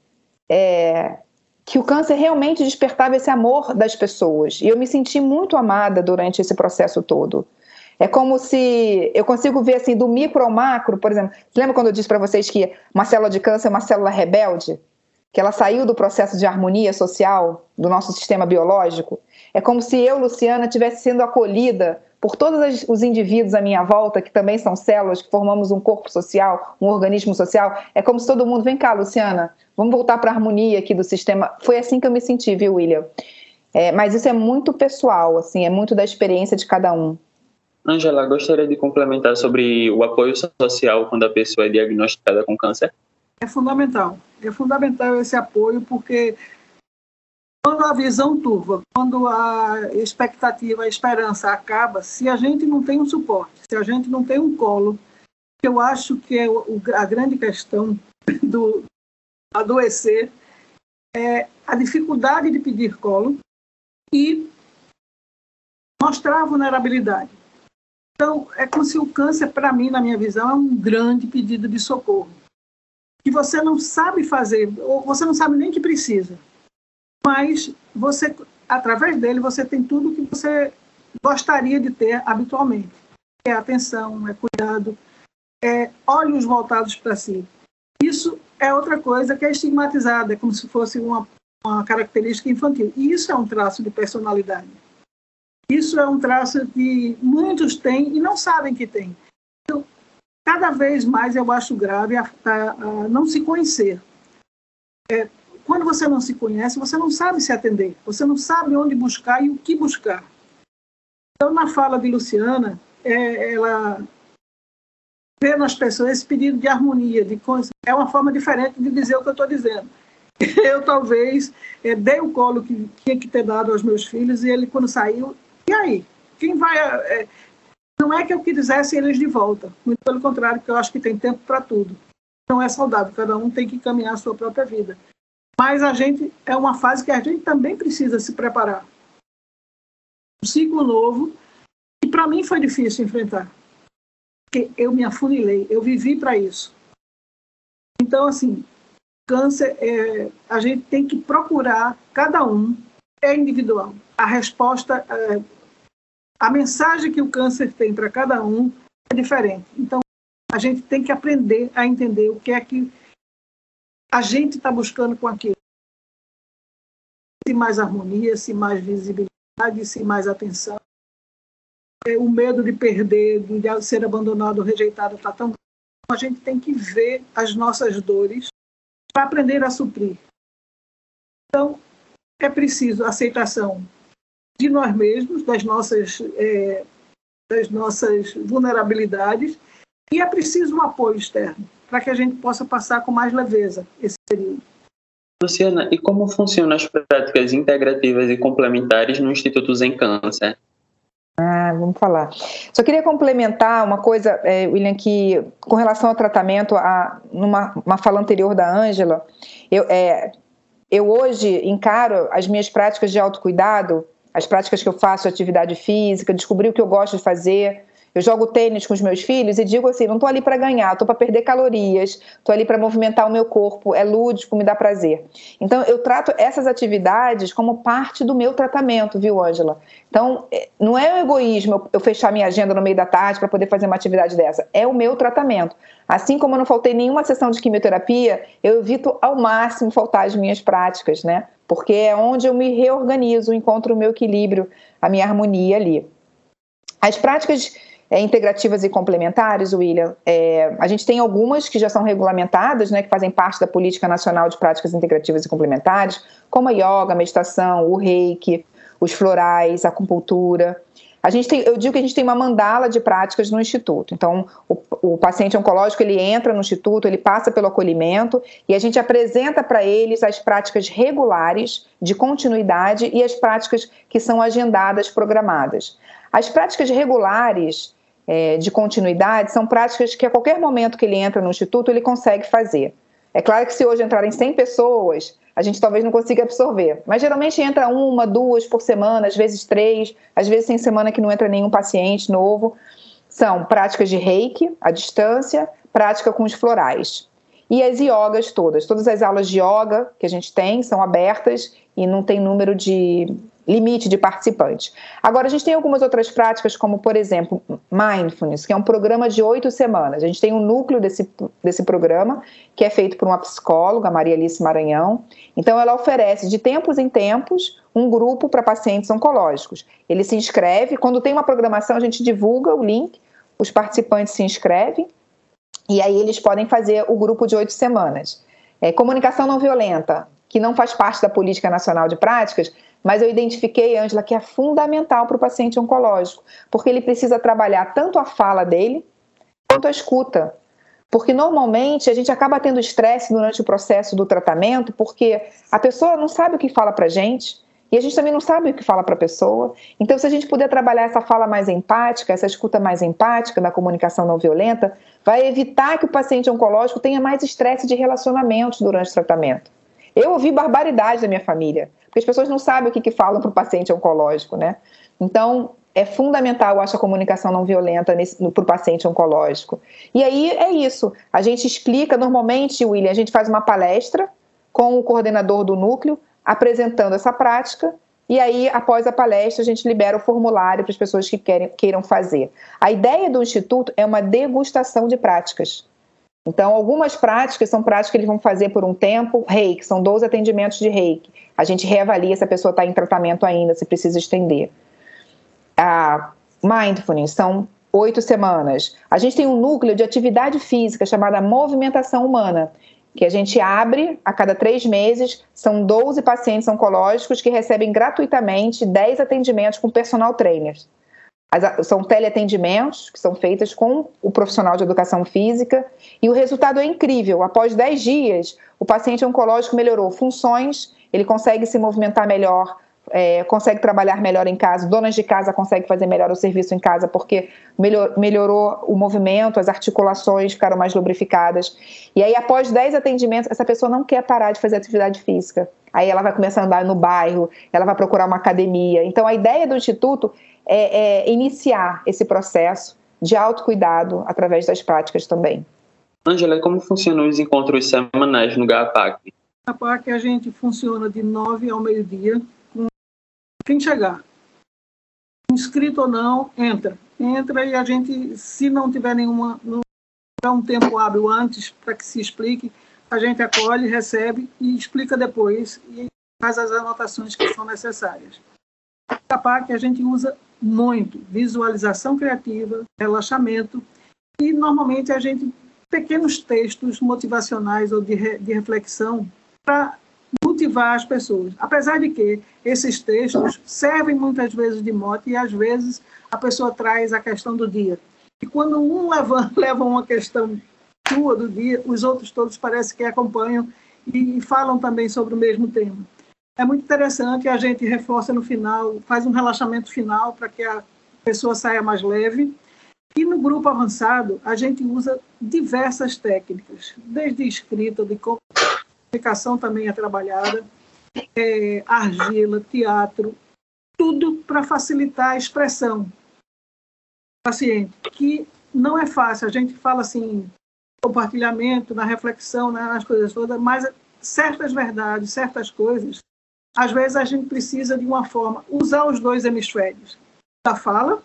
é, que o câncer realmente despertava esse amor das pessoas. E eu me senti muito amada durante esse processo todo. É como se eu consigo ver assim do micro ao macro, por exemplo. Lembra quando eu disse para vocês que uma célula de câncer é uma célula rebelde? Que ela saiu do processo de harmonia social do nosso sistema biológico? É como se eu, Luciana, tivesse sendo acolhida por todos os indivíduos à minha volta, que também são células, que formamos um corpo social, um organismo social. É como se todo mundo, vem cá, Luciana, vamos voltar para a harmonia aqui do sistema. Foi assim que eu me senti, viu, William? É, mas isso é muito pessoal, assim, é muito da experiência de cada um. Angela, gostaria de complementar sobre o apoio social quando a pessoa é diagnosticada com câncer? É fundamental. É fundamental esse apoio porque quando a visão turva, quando a expectativa, a esperança acaba, se a gente não tem um suporte, se a gente não tem um colo, eu acho que é a grande questão do adoecer é a dificuldade de pedir colo e mostrar a vulnerabilidade. Então, é como se o câncer, para mim, na minha visão, é um grande pedido de socorro. Que você não sabe fazer, ou você não sabe nem que precisa. Mas você, através dele, você tem tudo que você gostaria de ter habitualmente. É atenção, é cuidado, é olhos voltados para si. Isso é outra coisa que é estigmatizada, é como se fosse uma, uma característica infantil. E isso é um traço de personalidade. Isso é um traço que muitos têm e não sabem que têm. Então, cada vez mais eu acho grave a, a, a não se conhecer. É, quando você não se conhece, você não sabe se atender, você não sabe onde buscar e o que buscar. Então, na fala de Luciana, é, ela vê nas pessoas esse pedido de harmonia, de é uma forma diferente de dizer o que eu estou dizendo. <laughs> Eu talvez é, dei o colo que tinha que ter dado aos meus filhos e ele quando saiu e aí? Quem vai. É, não é que eu quisesse eles de volta, muito pelo contrário, porque eu acho que tem tempo para tudo. Não é saudável, cada um tem que caminhar a sua própria vida. Mas a gente é uma fase que a gente também precisa se preparar. Um ciclo novo, e para mim foi difícil enfrentar. Porque eu me afunilei, eu vivi para isso. Então, assim, câncer, é, a gente tem que procurar, cada um é individual. A resposta é, a mensagem que o câncer tem para cada um é diferente. Então, a gente tem que aprender a entender o que é que a gente está buscando com aquilo. Se mais harmonia, se mais visibilidade, se mais atenção. É, o medo de perder, de ser abandonado, rejeitado, está tão. A gente tem que ver as nossas dores para aprender a suprir. Então, é preciso aceitação de nós mesmos, das nossas, é, das nossas vulnerabilidades, e é preciso um apoio externo para que a gente possa passar com mais leveza esse período. Luciana, e como funcionam as práticas integrativas e complementares no Instituto Zen Câncer? Ah, vamos falar. Só queria complementar uma coisa, é, William, que com relação ao tratamento, a, numa uma fala anterior da Ângela, eu, é, eu hoje encaro as minhas práticas de autocuidado as práticas que eu faço, atividade física, descobri o que eu gosto de fazer. Eu jogo tênis com os meus filhos e digo assim: não estou ali para ganhar, estou para perder calorias, estou ali para movimentar o meu corpo, é lúdico, me dá prazer. Então, eu trato essas atividades como parte do meu tratamento, viu, Ângela? Então, é, não é um egoísmo eu fechar minha agenda no meio da tarde para poder fazer uma atividade dessa, é o meu tratamento. Assim como eu não faltei nenhuma sessão de quimioterapia, eu evito ao máximo faltar as minhas práticas, né? porque é onde eu me reorganizo, encontro o meu equilíbrio, a minha harmonia ali. As práticas é, integrativas e complementares, William, é, a gente tem algumas que já são regulamentadas, né, que fazem parte da Política Nacional de Práticas Integrativas e Complementares, como a yoga, a meditação, o reiki, os florais, a acupuntura. A gente tem, eu digo que a gente tem uma mandala de práticas no instituto. Então, o, o paciente oncológico ele entra no instituto, ele passa pelo acolhimento e a gente apresenta para eles as práticas regulares de continuidade e as práticas que são agendadas, programadas. As práticas regulares é, de continuidade são práticas que a qualquer momento que ele entra no instituto ele consegue fazer. É claro que se hoje entrarem 100 pessoas, a gente talvez não consiga absorver. Mas geralmente entra uma, duas por semana, às vezes três, às vezes tem semana que não entra nenhum paciente novo. São práticas de reiki, à distância, prática com os florais. E as iogas todas. Todas as aulas de yoga que a gente tem são abertas e não tem número de limite de participantes. Agora, a gente tem algumas outras práticas, como, por exemplo, Mindfulness, que é um programa de oito semanas. A gente tem um núcleo desse, desse programa, que é feito por uma psicóloga, Maria Alice Maranhão. Então, ela oferece, de tempos em tempos, um grupo para pacientes oncológicos. Ele se inscreve, quando tem uma programação, a gente divulga o link, os participantes se inscrevem, e aí eles podem fazer o grupo de oito semanas. É, comunicação não violenta, que não faz parte da Política Nacional de Práticas, mas eu identifiquei, Angela, que é fundamental para o paciente oncológico, porque ele precisa trabalhar tanto a fala dele quanto a escuta. Porque normalmente a gente acaba tendo estresse durante o processo do tratamento, porque a pessoa não sabe o que fala para gente, e a gente também não sabe o que fala para a pessoa. Então, se a gente puder trabalhar essa fala mais empática, essa escuta mais empática da comunicação não violenta, vai evitar que o paciente oncológico tenha mais estresse de relacionamentos durante o tratamento. Eu ouvi barbaridade da minha família, porque as pessoas não sabem o que, que falam para o paciente oncológico, né? Então, é fundamental, eu acho, a comunicação não violenta para o paciente oncológico. E aí é isso. A gente explica, normalmente, William, a gente faz uma palestra com o coordenador do núcleo, apresentando essa prática, e aí, após a palestra, a gente libera o formulário para as pessoas que querem, queiram fazer. A ideia do Instituto é uma degustação de práticas. Então, algumas práticas são práticas que eles vão fazer por um tempo, reiki, são 12 atendimentos de reiki. A gente reavalia se a pessoa está em tratamento ainda, se precisa estender. A mindfulness são oito semanas. A gente tem um núcleo de atividade física chamada movimentação humana, que a gente abre a cada três meses. São 12 pacientes oncológicos que recebem gratuitamente 10 atendimentos com personal trainers. As, são teleatendimentos que são feitos com o profissional de educação física e o resultado é incrível. Após 10 dias, o paciente oncológico melhorou funções, ele consegue se movimentar melhor, é, consegue trabalhar melhor em casa, donas de casa conseguem fazer melhor o serviço em casa porque melhor, melhorou o movimento, as articulações ficaram mais lubrificadas. E aí, após 10 atendimentos, essa pessoa não quer parar de fazer atividade física. Aí ela vai começar a andar no bairro, ela vai procurar uma academia. Então, a ideia do Instituto é, é iniciar esse processo de autocuidado através das práticas também. Angela, como funcionam os encontros semanais no GAPAC? GAPAC a gente funciona de 9 ao meio-dia, com quem chegar. Inscrito ou não, entra. Entra e a gente, se não tiver nenhuma, não um tempo hábil antes para que se explique, a gente acolhe, recebe e explica depois e faz as anotações que são necessárias. A GAPAC a gente usa muito visualização criativa, relaxamento e normalmente a gente pequenos textos motivacionais ou de, re, de reflexão para motivar as pessoas. Apesar de que esses textos servem muitas vezes de mote e às vezes a pessoa traz a questão do dia. E quando um <laughs> leva, leva uma questão sua do dia, os outros todos parece que acompanham e falam também sobre o mesmo tema. É muito interessante, a gente reforça no final, faz um relaxamento final para que a pessoa saia mais leve. E no grupo avançado, a gente usa diversas técnicas, desde escrita, de comunicação também é trabalhada, é, argila, teatro, tudo para facilitar a expressão paciente, que não é fácil. A gente fala assim, compartilhamento, na reflexão, né, nas coisas todas, mas certas verdades, certas coisas às vezes a gente precisa de uma forma usar os dois hemisférios da fala,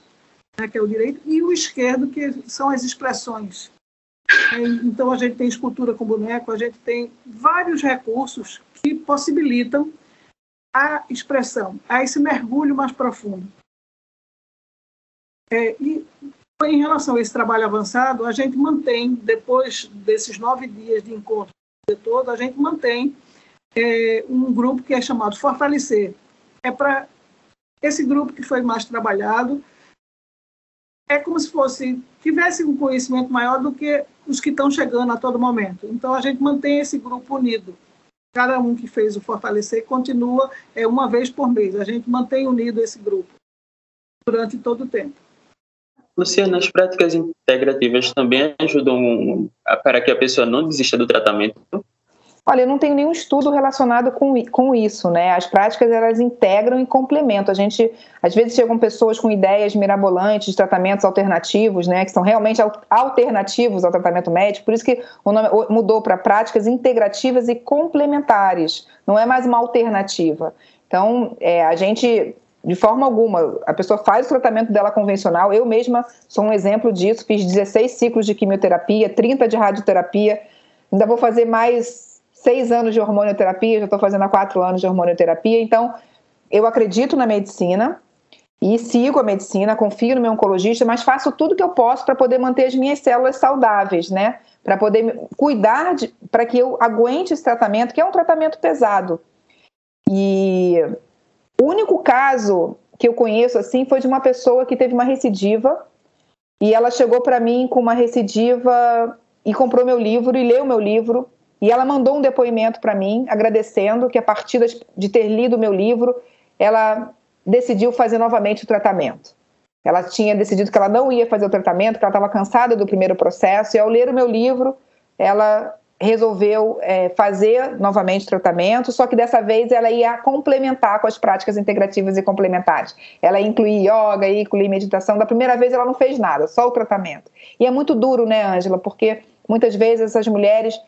né, que é o direito, e o esquerdo, que são as expressões. Então a gente tem escultura com boneco, a gente tem vários recursos que possibilitam a expressão, a esse mergulho mais profundo. É, e em relação a esse trabalho avançado, a gente mantém, depois desses nove dias de encontro todo, a gente mantém é, um grupo que é chamado Fortalecer. É para esse grupo que foi mais trabalhado, é como se fosse tivesse um conhecimento maior do que os que estão chegando a todo momento. Então a gente mantém esse grupo unido. Cada um que fez o fortalecer continua é uma vez por mês. A gente mantém unido esse grupo durante todo o tempo. Luciana, as práticas integrativas também ajudam para que a pessoa não desista do tratamento? Olha, eu não tenho nenhum estudo relacionado com, com isso, né? As práticas elas integram e complementam. A gente, às vezes, chegam pessoas com ideias mirabolantes tratamentos alternativos, né? Que são realmente alternativos ao tratamento médico. Por isso que o nome mudou para práticas integrativas e complementares. Não é mais uma alternativa. Então, é, a gente de forma alguma. A pessoa faz o tratamento dela convencional. Eu mesma sou um exemplo disso. Fiz 16 ciclos de quimioterapia, 30 de radioterapia. Ainda vou fazer mais seis anos de hormonioterapia, já estou fazendo há quatro anos de hormonioterapia, então eu acredito na medicina e sigo a medicina, confio no meu oncologista, mas faço tudo que eu posso para poder manter as minhas células saudáveis, né? Para poder cuidar, para que eu aguente esse tratamento, que é um tratamento pesado. E O único caso que eu conheço assim foi de uma pessoa que teve uma recidiva e ela chegou para mim com uma recidiva e comprou meu livro e leu meu livro e ela mandou um depoimento para mim agradecendo que a partir de ter lido meu livro ela decidiu fazer novamente o tratamento. Ela tinha decidido que ela não ia fazer o tratamento, que ela estava cansada do primeiro processo e ao ler o meu livro ela resolveu é, fazer novamente o tratamento, só que dessa vez ela ia complementar com as práticas integrativas e complementares. Ela ia incluir yoga, ia incluir meditação. Da primeira vez ela não fez nada, só o tratamento. E é muito duro, né, Ângela? Porque muitas vezes essas mulheres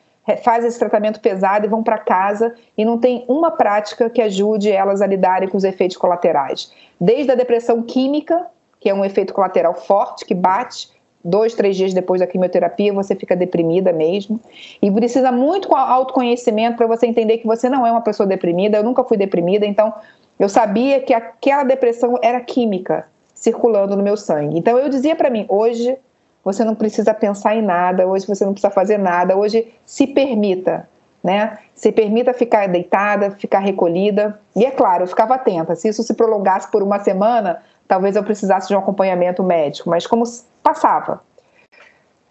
fazem esse tratamento pesado e vão para casa e não tem uma prática que ajude elas a lidarem com os efeitos colaterais. Desde a depressão química, que é um efeito colateral forte, que bate, dois, três dias depois da quimioterapia, você fica deprimida mesmo. E precisa muito autoconhecimento para você entender que você não é uma pessoa deprimida. Eu nunca fui deprimida, então eu sabia que aquela depressão era química circulando no meu sangue. Então eu dizia para mim: hoje você não precisa pensar em nada, hoje você não precisa fazer nada, hoje se permita. Né? Se permita ficar deitada, ficar recolhida. E é claro, eu ficava atenta. Se isso se prolongasse por uma semana, talvez eu precisasse de um acompanhamento médico, mas como passava.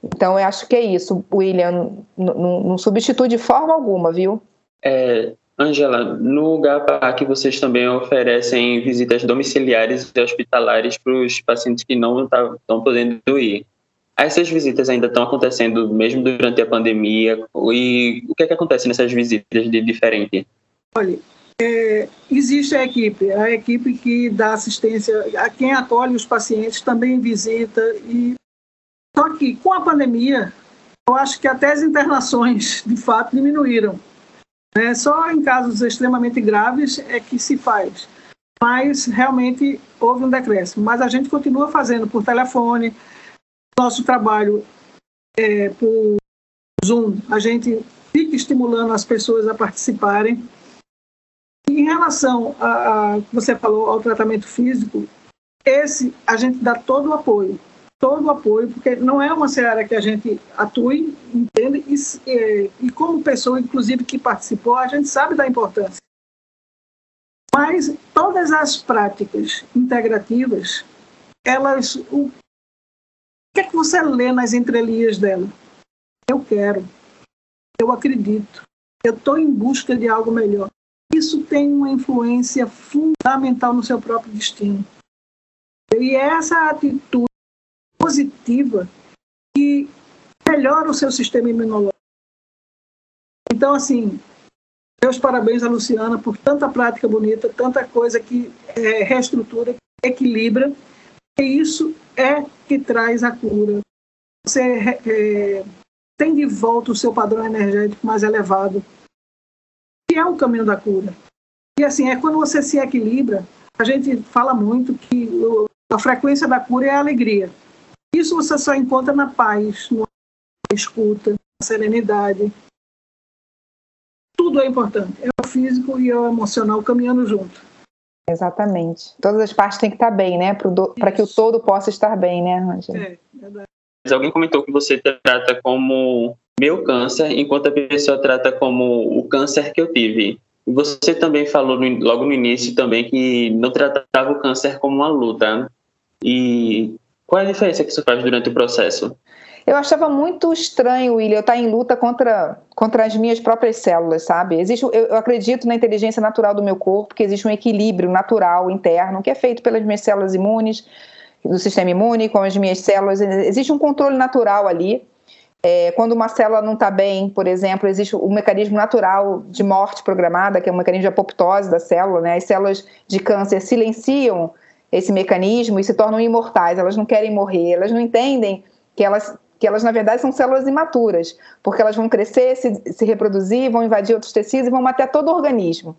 Então, eu acho que é isso, William, não substitui de forma alguma, viu? É, Angela, no GAPA vocês também oferecem visitas domiciliares e hospitalares para os pacientes que não estão podendo ir. Essas visitas ainda estão acontecendo mesmo durante a pandemia? E o que, é que acontece nessas visitas de diferente? Olha, é, existe a equipe, a equipe que dá assistência a quem acolhe os pacientes também visita e só que com a pandemia eu acho que até as internações de fato diminuíram. Né? Só em casos extremamente graves é que se faz, mas realmente houve um decréscimo. Mas a gente continua fazendo por telefone, nosso trabalho é, por Zoom, a gente fica estimulando as pessoas a participarem em relação a, a você falou ao tratamento físico, esse a gente dá todo o apoio, todo o apoio, porque não é uma seara que a gente atue, entende? E, e, e como pessoa, inclusive, que participou, a gente sabe da importância. Mas todas as práticas integrativas, elas. O que é que você lê nas entrelinhas dela? Eu quero, eu acredito, eu estou em busca de algo melhor isso tem uma influência fundamental no seu próprio destino. E é essa atitude positiva que melhora o seu sistema imunológico. Então, assim, meus parabéns a Luciana por tanta prática bonita, tanta coisa que é, reestrutura, equilibra. E isso é que traz a cura. Você é, tem de volta o seu padrão energético mais elevado, que é o caminho da cura. E assim, é quando você se equilibra, a gente fala muito que a frequência da cura é a alegria. Isso você só encontra na paz, na escuta, na serenidade. Tudo é importante. É o físico e é o emocional caminhando junto. Exatamente. Todas as partes têm que estar bem, né? Para que o todo possa estar bem, né, Angela? É, verdade. Alguém comentou que você trata como meu câncer, enquanto a pessoa trata como o câncer que eu tive. Você também falou no, logo no início também que não tratava o câncer como uma luta. E qual é a diferença que isso faz durante o processo? Eu achava muito estranho, William, eu estar em luta contra, contra as minhas próprias células, sabe? Existe, eu, eu acredito na inteligência natural do meu corpo, que existe um equilíbrio natural interno, que é feito pelas minhas células imunes, do sistema imune, com as minhas células. Existe um controle natural ali. É, quando uma célula não está bem, por exemplo, existe um mecanismo natural de morte programada, que é um mecanismo de apoptose da célula, né? As células de câncer silenciam esse mecanismo e se tornam imortais, elas não querem morrer, elas não entendem que elas, que elas na verdade, são células imaturas, porque elas vão crescer, se, se reproduzir, vão invadir outros tecidos e vão matar todo o organismo.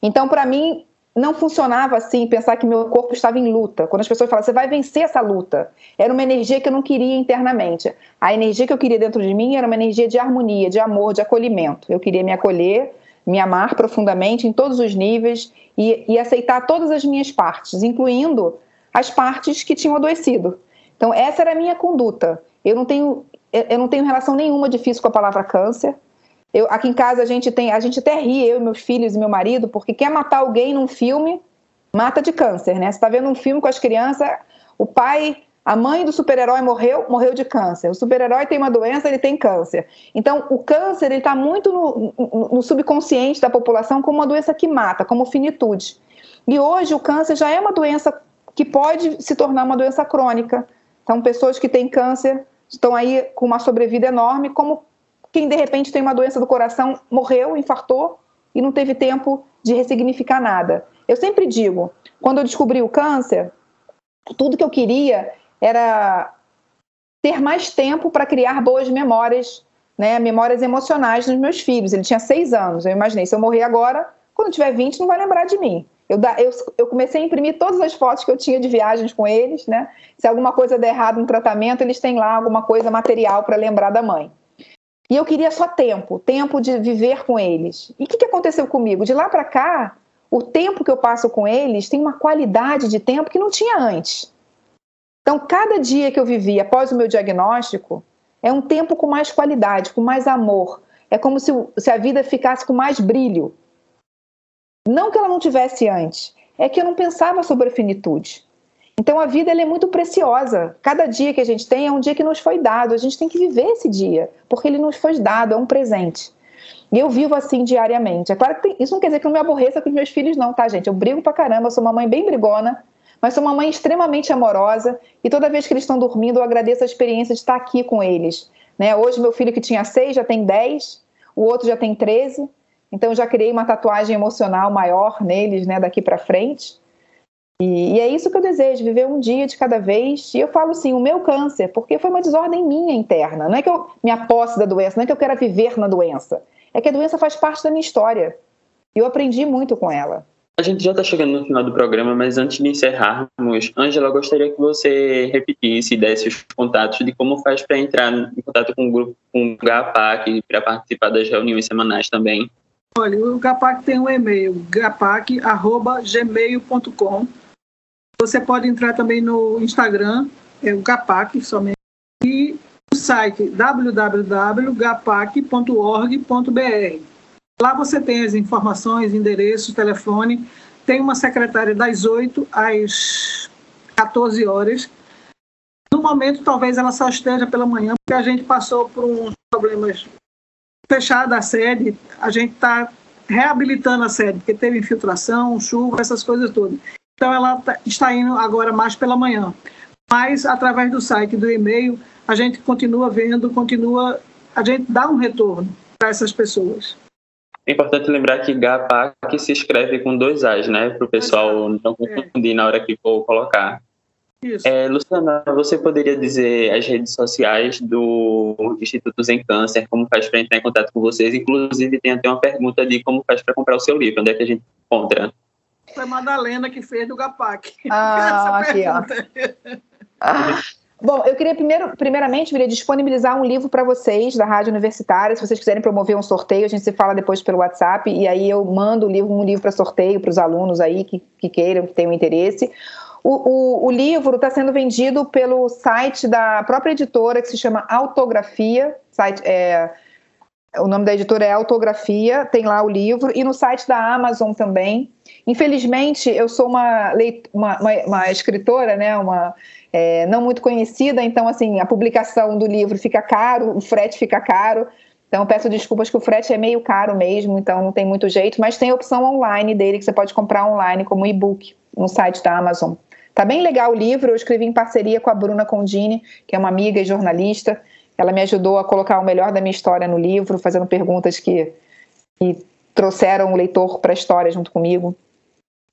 Então, para mim, não funcionava assim, pensar que meu corpo estava em luta. Quando as pessoas falam, você vai vencer essa luta. Era uma energia que eu não queria internamente. A energia que eu queria dentro de mim era uma energia de harmonia, de amor, de acolhimento. Eu queria me acolher, me amar profundamente em todos os níveis e, e aceitar todas as minhas partes, incluindo as partes que tinham adoecido. Então, essa era a minha conduta. Eu não tenho, eu não tenho relação nenhuma difícil com a palavra câncer. Eu, aqui em casa a gente tem, a gente até ri, eu meus filhos e meu marido, porque quer matar alguém num filme, mata de câncer, né? Você está vendo um filme com as crianças, o pai, a mãe do super-herói morreu, morreu de câncer. O super-herói tem uma doença, ele tem câncer. Então, o câncer está muito no, no, no subconsciente da população como uma doença que mata, como finitude. E hoje o câncer já é uma doença que pode se tornar uma doença crônica. Então, pessoas que têm câncer estão aí com uma sobrevida enorme, como quem de repente tem uma doença do coração, morreu, infartou e não teve tempo de ressignificar nada. Eu sempre digo, quando eu descobri o câncer, tudo que eu queria era ter mais tempo para criar boas memórias, né, memórias emocionais nos meus filhos. Ele tinha seis anos. Eu imaginei, se eu morrer agora, quando tiver 20, não vai lembrar de mim. Eu, eu, eu, comecei a imprimir todas as fotos que eu tinha de viagens com eles, né? Se alguma coisa der errado no tratamento, eles têm lá alguma coisa material para lembrar da mãe. E eu queria só tempo, tempo de viver com eles. E o que, que aconteceu comigo? De lá para cá, o tempo que eu passo com eles tem uma qualidade de tempo que não tinha antes. Então, cada dia que eu vivi após o meu diagnóstico é um tempo com mais qualidade, com mais amor. É como se, se a vida ficasse com mais brilho. Não que ela não tivesse antes, é que eu não pensava sobre a finitude. Então a vida é muito preciosa. Cada dia que a gente tem é um dia que nos foi dado. A gente tem que viver esse dia, porque ele nos foi dado, é um presente. E eu vivo assim diariamente. É claro que tem, isso não quer dizer que eu me aborreça com os meus filhos, não, tá, gente? Eu brigo pra caramba, eu sou uma mãe bem brigona, mas sou uma mãe extremamente amorosa. E toda vez que eles estão dormindo, eu agradeço a experiência de estar aqui com eles. Né? Hoje, meu filho que tinha seis já tem dez, o outro já tem treze. Então já criei uma tatuagem emocional maior neles, né, daqui para frente. E, e, é isso que eu desejo, viver um dia de cada vez. E eu falo assim, o meu câncer, porque foi uma desordem minha interna. Não é que eu me aposse da doença, não é que eu quero viver na doença. É que a doença faz parte da minha história. E eu aprendi muito com ela. A gente já está chegando no final do programa, mas antes de encerrarmos, Ângela, gostaria que você repetisse e desse os contatos de como faz para entrar em contato com o grupo, com o GAPAC, para participar das reuniões semanais também. Olha, o GAPAC tem um e-mail, gapac.gmail.com. Você pode entrar também no Instagram, é o GAPAC somente, e o site www.gapac.org.br. Lá você tem as informações, endereço, telefone. Tem uma secretária das 8 às 14 horas. No momento, talvez ela só esteja pela manhã, porque a gente passou por uns problemas fechada a sede, a gente está reabilitando a sede, porque teve infiltração, chuva, essas coisas todas. Então ela tá, está indo agora mais pela manhã. Mas através do site, do e-mail, a gente continua vendo, continua, a gente dá um retorno para essas pessoas. É importante lembrar que GAPAC se escreve com dois A's, né? Para o pessoal não confundir é. na hora que for colocar. É, Luciana, você poderia dizer as redes sociais do Instituto Zen Câncer, como faz para entrar em contato com vocês? Inclusive, tem até uma pergunta de como faz para comprar o seu livro, onde é que a gente encontra? Foi a Madalena que fez do GAPAC. <laughs> Ah, aqui, ó. Ah. Bom, eu queria primeiro, primeiramente, queria disponibilizar um livro para vocês da Rádio Universitária. Se vocês quiserem promover um sorteio, a gente se fala depois pelo WhatsApp e aí eu mando um livro, um livro para sorteio para os alunos aí que, que queiram, que tenham interesse. O, o, o livro está sendo vendido pelo site da própria editora, que se chama Autografia. Site, é, o nome da editora é Autografia, tem lá o livro, e no site da Amazon também. Infelizmente, eu sou uma, uma, uma, uma escritora, né, uma, é, não muito conhecida, então assim, a publicação do livro fica caro, o frete fica caro. Então, peço desculpas que o frete é meio caro mesmo, então não tem muito jeito, mas tem a opção online dele que você pode comprar online como e-book no site da Amazon. Tá bem legal o livro, eu escrevi em parceria com a Bruna Condini, que é uma amiga e jornalista. Ela me ajudou a colocar o melhor da minha história no livro, fazendo perguntas que, que trouxeram o leitor para a história junto comigo.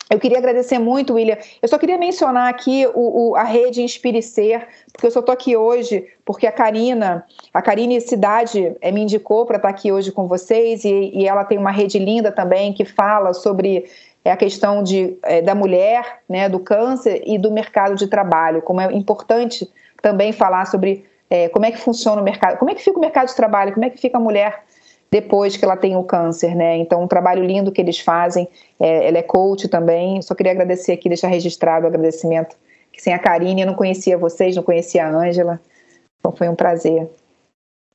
Eu queria agradecer muito, William. Eu só queria mencionar aqui o, o, a rede Inspire Ser, porque eu só estou aqui hoje porque a Karina, a Karine Cidade é, me indicou para estar aqui hoje com vocês e, e, ela tem uma rede linda também que fala sobre é a questão de, é, da mulher, né, do câncer e do mercado de trabalho. Como é importante também falar sobre é, como é que funciona o mercado, como é que fica o mercado de trabalho, como é que fica a mulher depois que ela tem o câncer, né? Então, um trabalho lindo que eles fazem. É, ela é coach também. Só queria agradecer aqui, deixar registrado o agradecimento. Que sem a Karine eu não conhecia vocês, não conhecia a Ângela. Então, foi um prazer.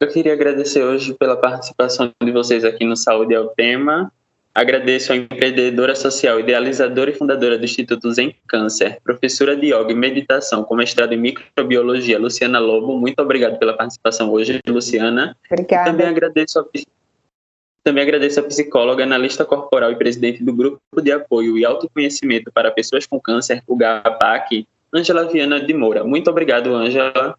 Eu queria agradecer hoje pela participação de vocês aqui no Saúde é o Tema. Agradeço a empreendedora social, idealizadora e fundadora do Instituto Zen Câncer, professora de yoga e meditação com mestrado em microbiologia, Luciana Lobo. Muito obrigado pela participação hoje, Luciana. Obrigada. Também agradeço a, também agradeço a psicóloga, analista corporal e presidente do Grupo de Apoio e Autoconhecimento para Pessoas com Câncer, o GAPAC, Ângela Viana de Moura. Muito obrigado, Ângela.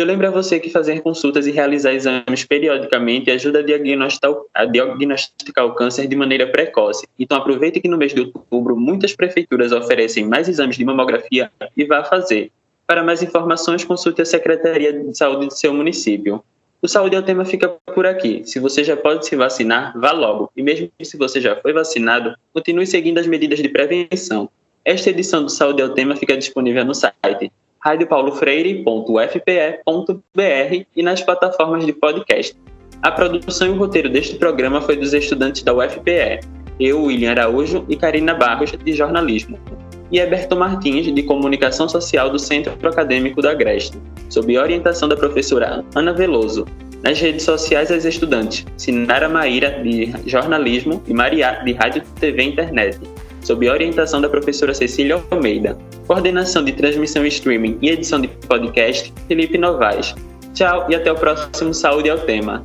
Eu lembro a você que fazer consultas e realizar exames periodicamente ajuda a diagnosticar, a diagnosticar o câncer de maneira precoce. Então aproveite que no mês de outubro muitas prefeituras oferecem mais exames de mamografia e vá fazer. Para mais informações, consulte a Secretaria de Saúde do seu município. O Saúde é o tema fica por aqui. Se você já pode se vacinar, vá logo. E mesmo se você já foi vacinado, continue seguindo as medidas de prevenção. Esta edição do Saúde é o tema fica disponível no site radiopaulofreire.fpe.br e nas plataformas de podcast. A produção e o roteiro deste programa foi dos estudantes da UFPE, eu, William Araújo e Karina Barros, de jornalismo, e Eberto Martins, de comunicação social do Centro Acadêmico da Agreste, sob orientação da professora Ana Veloso. Nas redes sociais, as estudantes Sinara Maíra, de jornalismo, e Maria, de rádio, TV e internet sob orientação da professora Cecília Almeida. Coordenação de transmissão e streaming e edição de podcast, Felipe Novaes. Tchau e até o próximo Saúde ao Tema.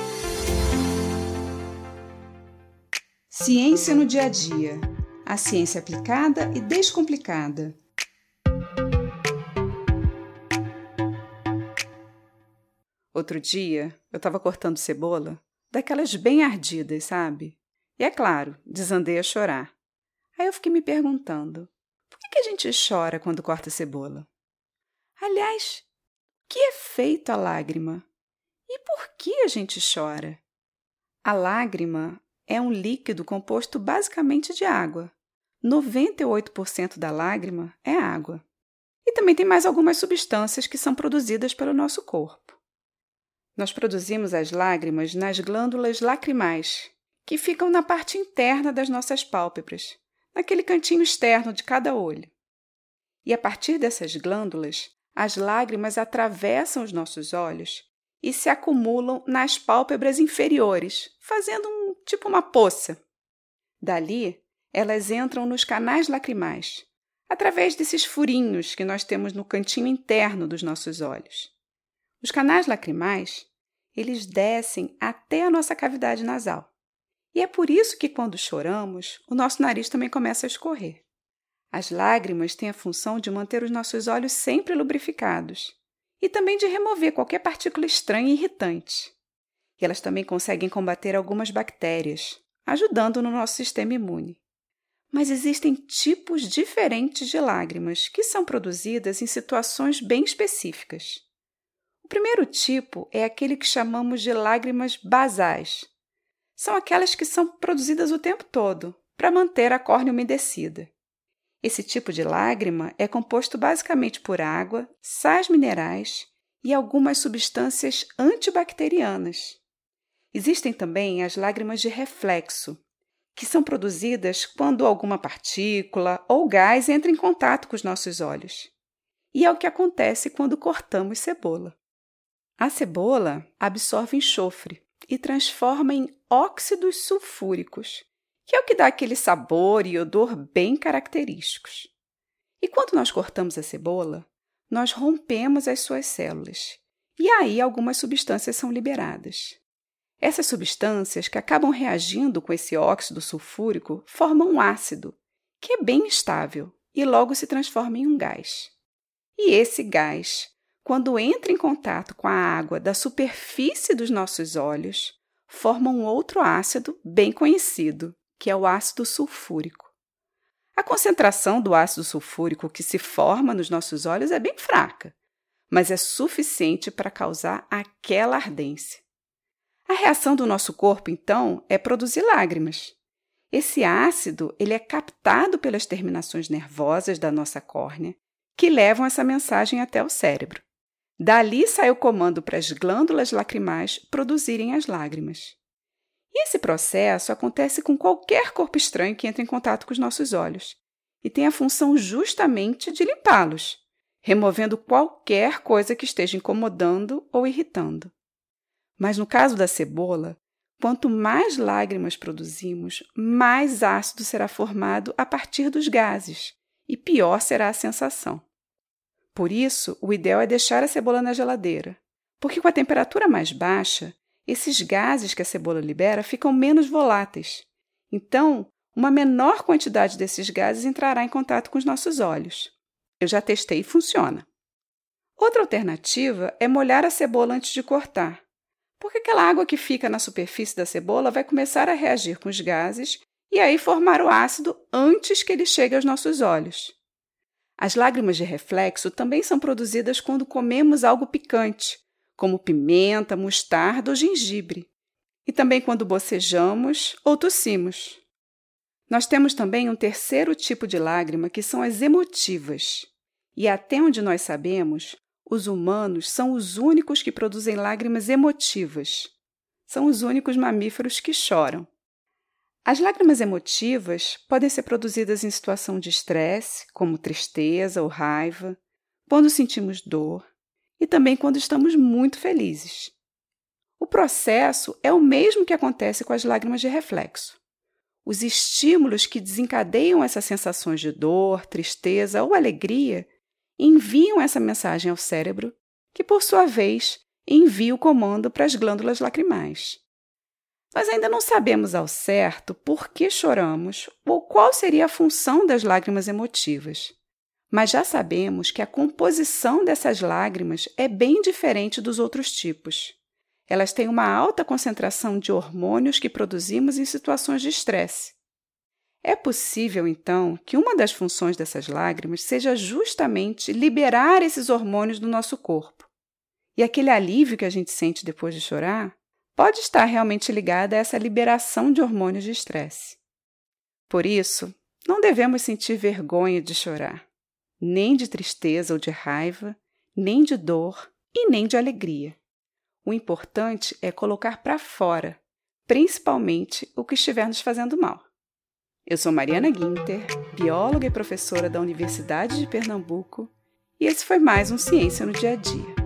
Ciência no dia a dia. A ciência aplicada e descomplicada. Outro dia, eu estava cortando cebola, daquelas bem ardidas, sabe? E é claro, desandei a chorar. Aí eu fiquei me perguntando: por que a gente chora quando corta cebola? Aliás, que é feito a lágrima? E por que a gente chora? A lágrima é um líquido composto basicamente de água. 98% da lágrima é água. E também tem mais algumas substâncias que são produzidas pelo nosso corpo. Nós produzimos as lágrimas nas glândulas lacrimais, que ficam na parte interna das nossas pálpebras, naquele cantinho externo de cada olho. E a partir dessas glândulas, as lágrimas atravessam os nossos olhos e se acumulam nas pálpebras inferiores, fazendo um tipo uma poça. Dali, elas entram nos canais lacrimais, através desses furinhos que nós temos no cantinho interno dos nossos olhos. Os canais lacrimais, eles descem até a nossa cavidade nasal. E é por isso que quando choramos, o nosso nariz também começa a escorrer. As lágrimas têm a função de manter os nossos olhos sempre lubrificados e também de remover qualquer partícula estranha e irritante. E elas também conseguem combater algumas bactérias, ajudando no nosso sistema imune. Mas existem tipos diferentes de lágrimas que são produzidas em situações bem específicas. O primeiro tipo é aquele que chamamos de lágrimas basais. São aquelas que são produzidas o tempo todo para manter a córnea umedecida. Esse tipo de lágrima é composto basicamente por água, sais minerais e algumas substâncias antibacterianas. Existem também as lágrimas de reflexo, que são produzidas quando alguma partícula ou gás entra em contato com os nossos olhos. E é o que acontece quando cortamos cebola. A cebola absorve enxofre e transforma em óxidos sulfúricos, que é o que dá aquele sabor e odor bem característicos. E quando nós cortamos a cebola, nós rompemos as suas células, e aí algumas substâncias são liberadas. Essas substâncias que acabam reagindo com esse óxido sulfúrico formam um ácido, que é bem estável e logo se transforma em um gás. E esse gás, quando entra em contato com a água da superfície dos nossos olhos, forma um outro ácido bem conhecido, que é o ácido sulfúrico. A concentração do ácido sulfúrico que se forma nos nossos olhos é bem fraca, mas é suficiente para causar aquela ardência. A reação do nosso corpo, então, é produzir lágrimas. Esse ácido ele é captado pelas terminações nervosas da nossa córnea, que levam essa mensagem até o cérebro. Dali sai o comando para as glândulas lacrimais produzirem as lágrimas. E esse processo acontece com qualquer corpo estranho que entra em contato com os nossos olhos e tem a função justamente de limpá-los, removendo qualquer coisa que esteja incomodando ou irritando. Mas no caso da cebola, quanto mais lágrimas produzimos, mais ácido será formado a partir dos gases e pior será a sensação. Por isso, o ideal é deixar a cebola na geladeira, porque com a temperatura mais baixa, esses gases que a cebola libera ficam menos voláteis. Então, uma menor quantidade desses gases entrará em contato com os nossos olhos. Eu já testei e funciona. Outra alternativa é molhar a cebola antes de cortar, porque aquela água que fica na superfície da cebola vai começar a reagir com os gases e aí formar o ácido antes que ele chegue aos nossos olhos. As lágrimas de reflexo também são produzidas quando comemos algo picante, como pimenta, mostarda ou gengibre, e também quando bocejamos ou tossimos. Nós temos também um terceiro tipo de lágrima que são as emotivas. E até onde nós sabemos, os humanos são os únicos que produzem lágrimas emotivas. São os únicos mamíferos que choram. As lágrimas emotivas podem ser produzidas em situação de estresse, como tristeza ou raiva, quando sentimos dor, e também quando estamos muito felizes. O processo é o mesmo que acontece com as lágrimas de reflexo. Os estímulos que desencadeiam essas sensações de dor, tristeza ou alegria enviam essa mensagem ao cérebro, que, por sua vez, envia o comando para as glândulas lacrimais. Nós ainda não sabemos ao certo por que choramos ou qual seria a função das lágrimas emotivas mas já sabemos que a composição dessas lágrimas é bem diferente dos outros tipos. Elas têm uma alta concentração de hormônios que produzimos em situações de estresse. É possível, então, que uma das funções dessas lágrimas seja justamente liberar esses hormônios do nosso corpo. E aquele alívio que a gente sente depois de chorar pode estar realmente ligado a essa liberação de hormônios de estresse. Por isso, não devemos sentir vergonha de chorar nem de tristeza ou de raiva, nem de dor e nem de alegria. O importante é colocar para fora, principalmente o que estiver nos fazendo mal. Eu sou Mariana Guinter, bióloga e professora da Universidade de Pernambuco, e esse foi mais um Ciência no Dia a Dia.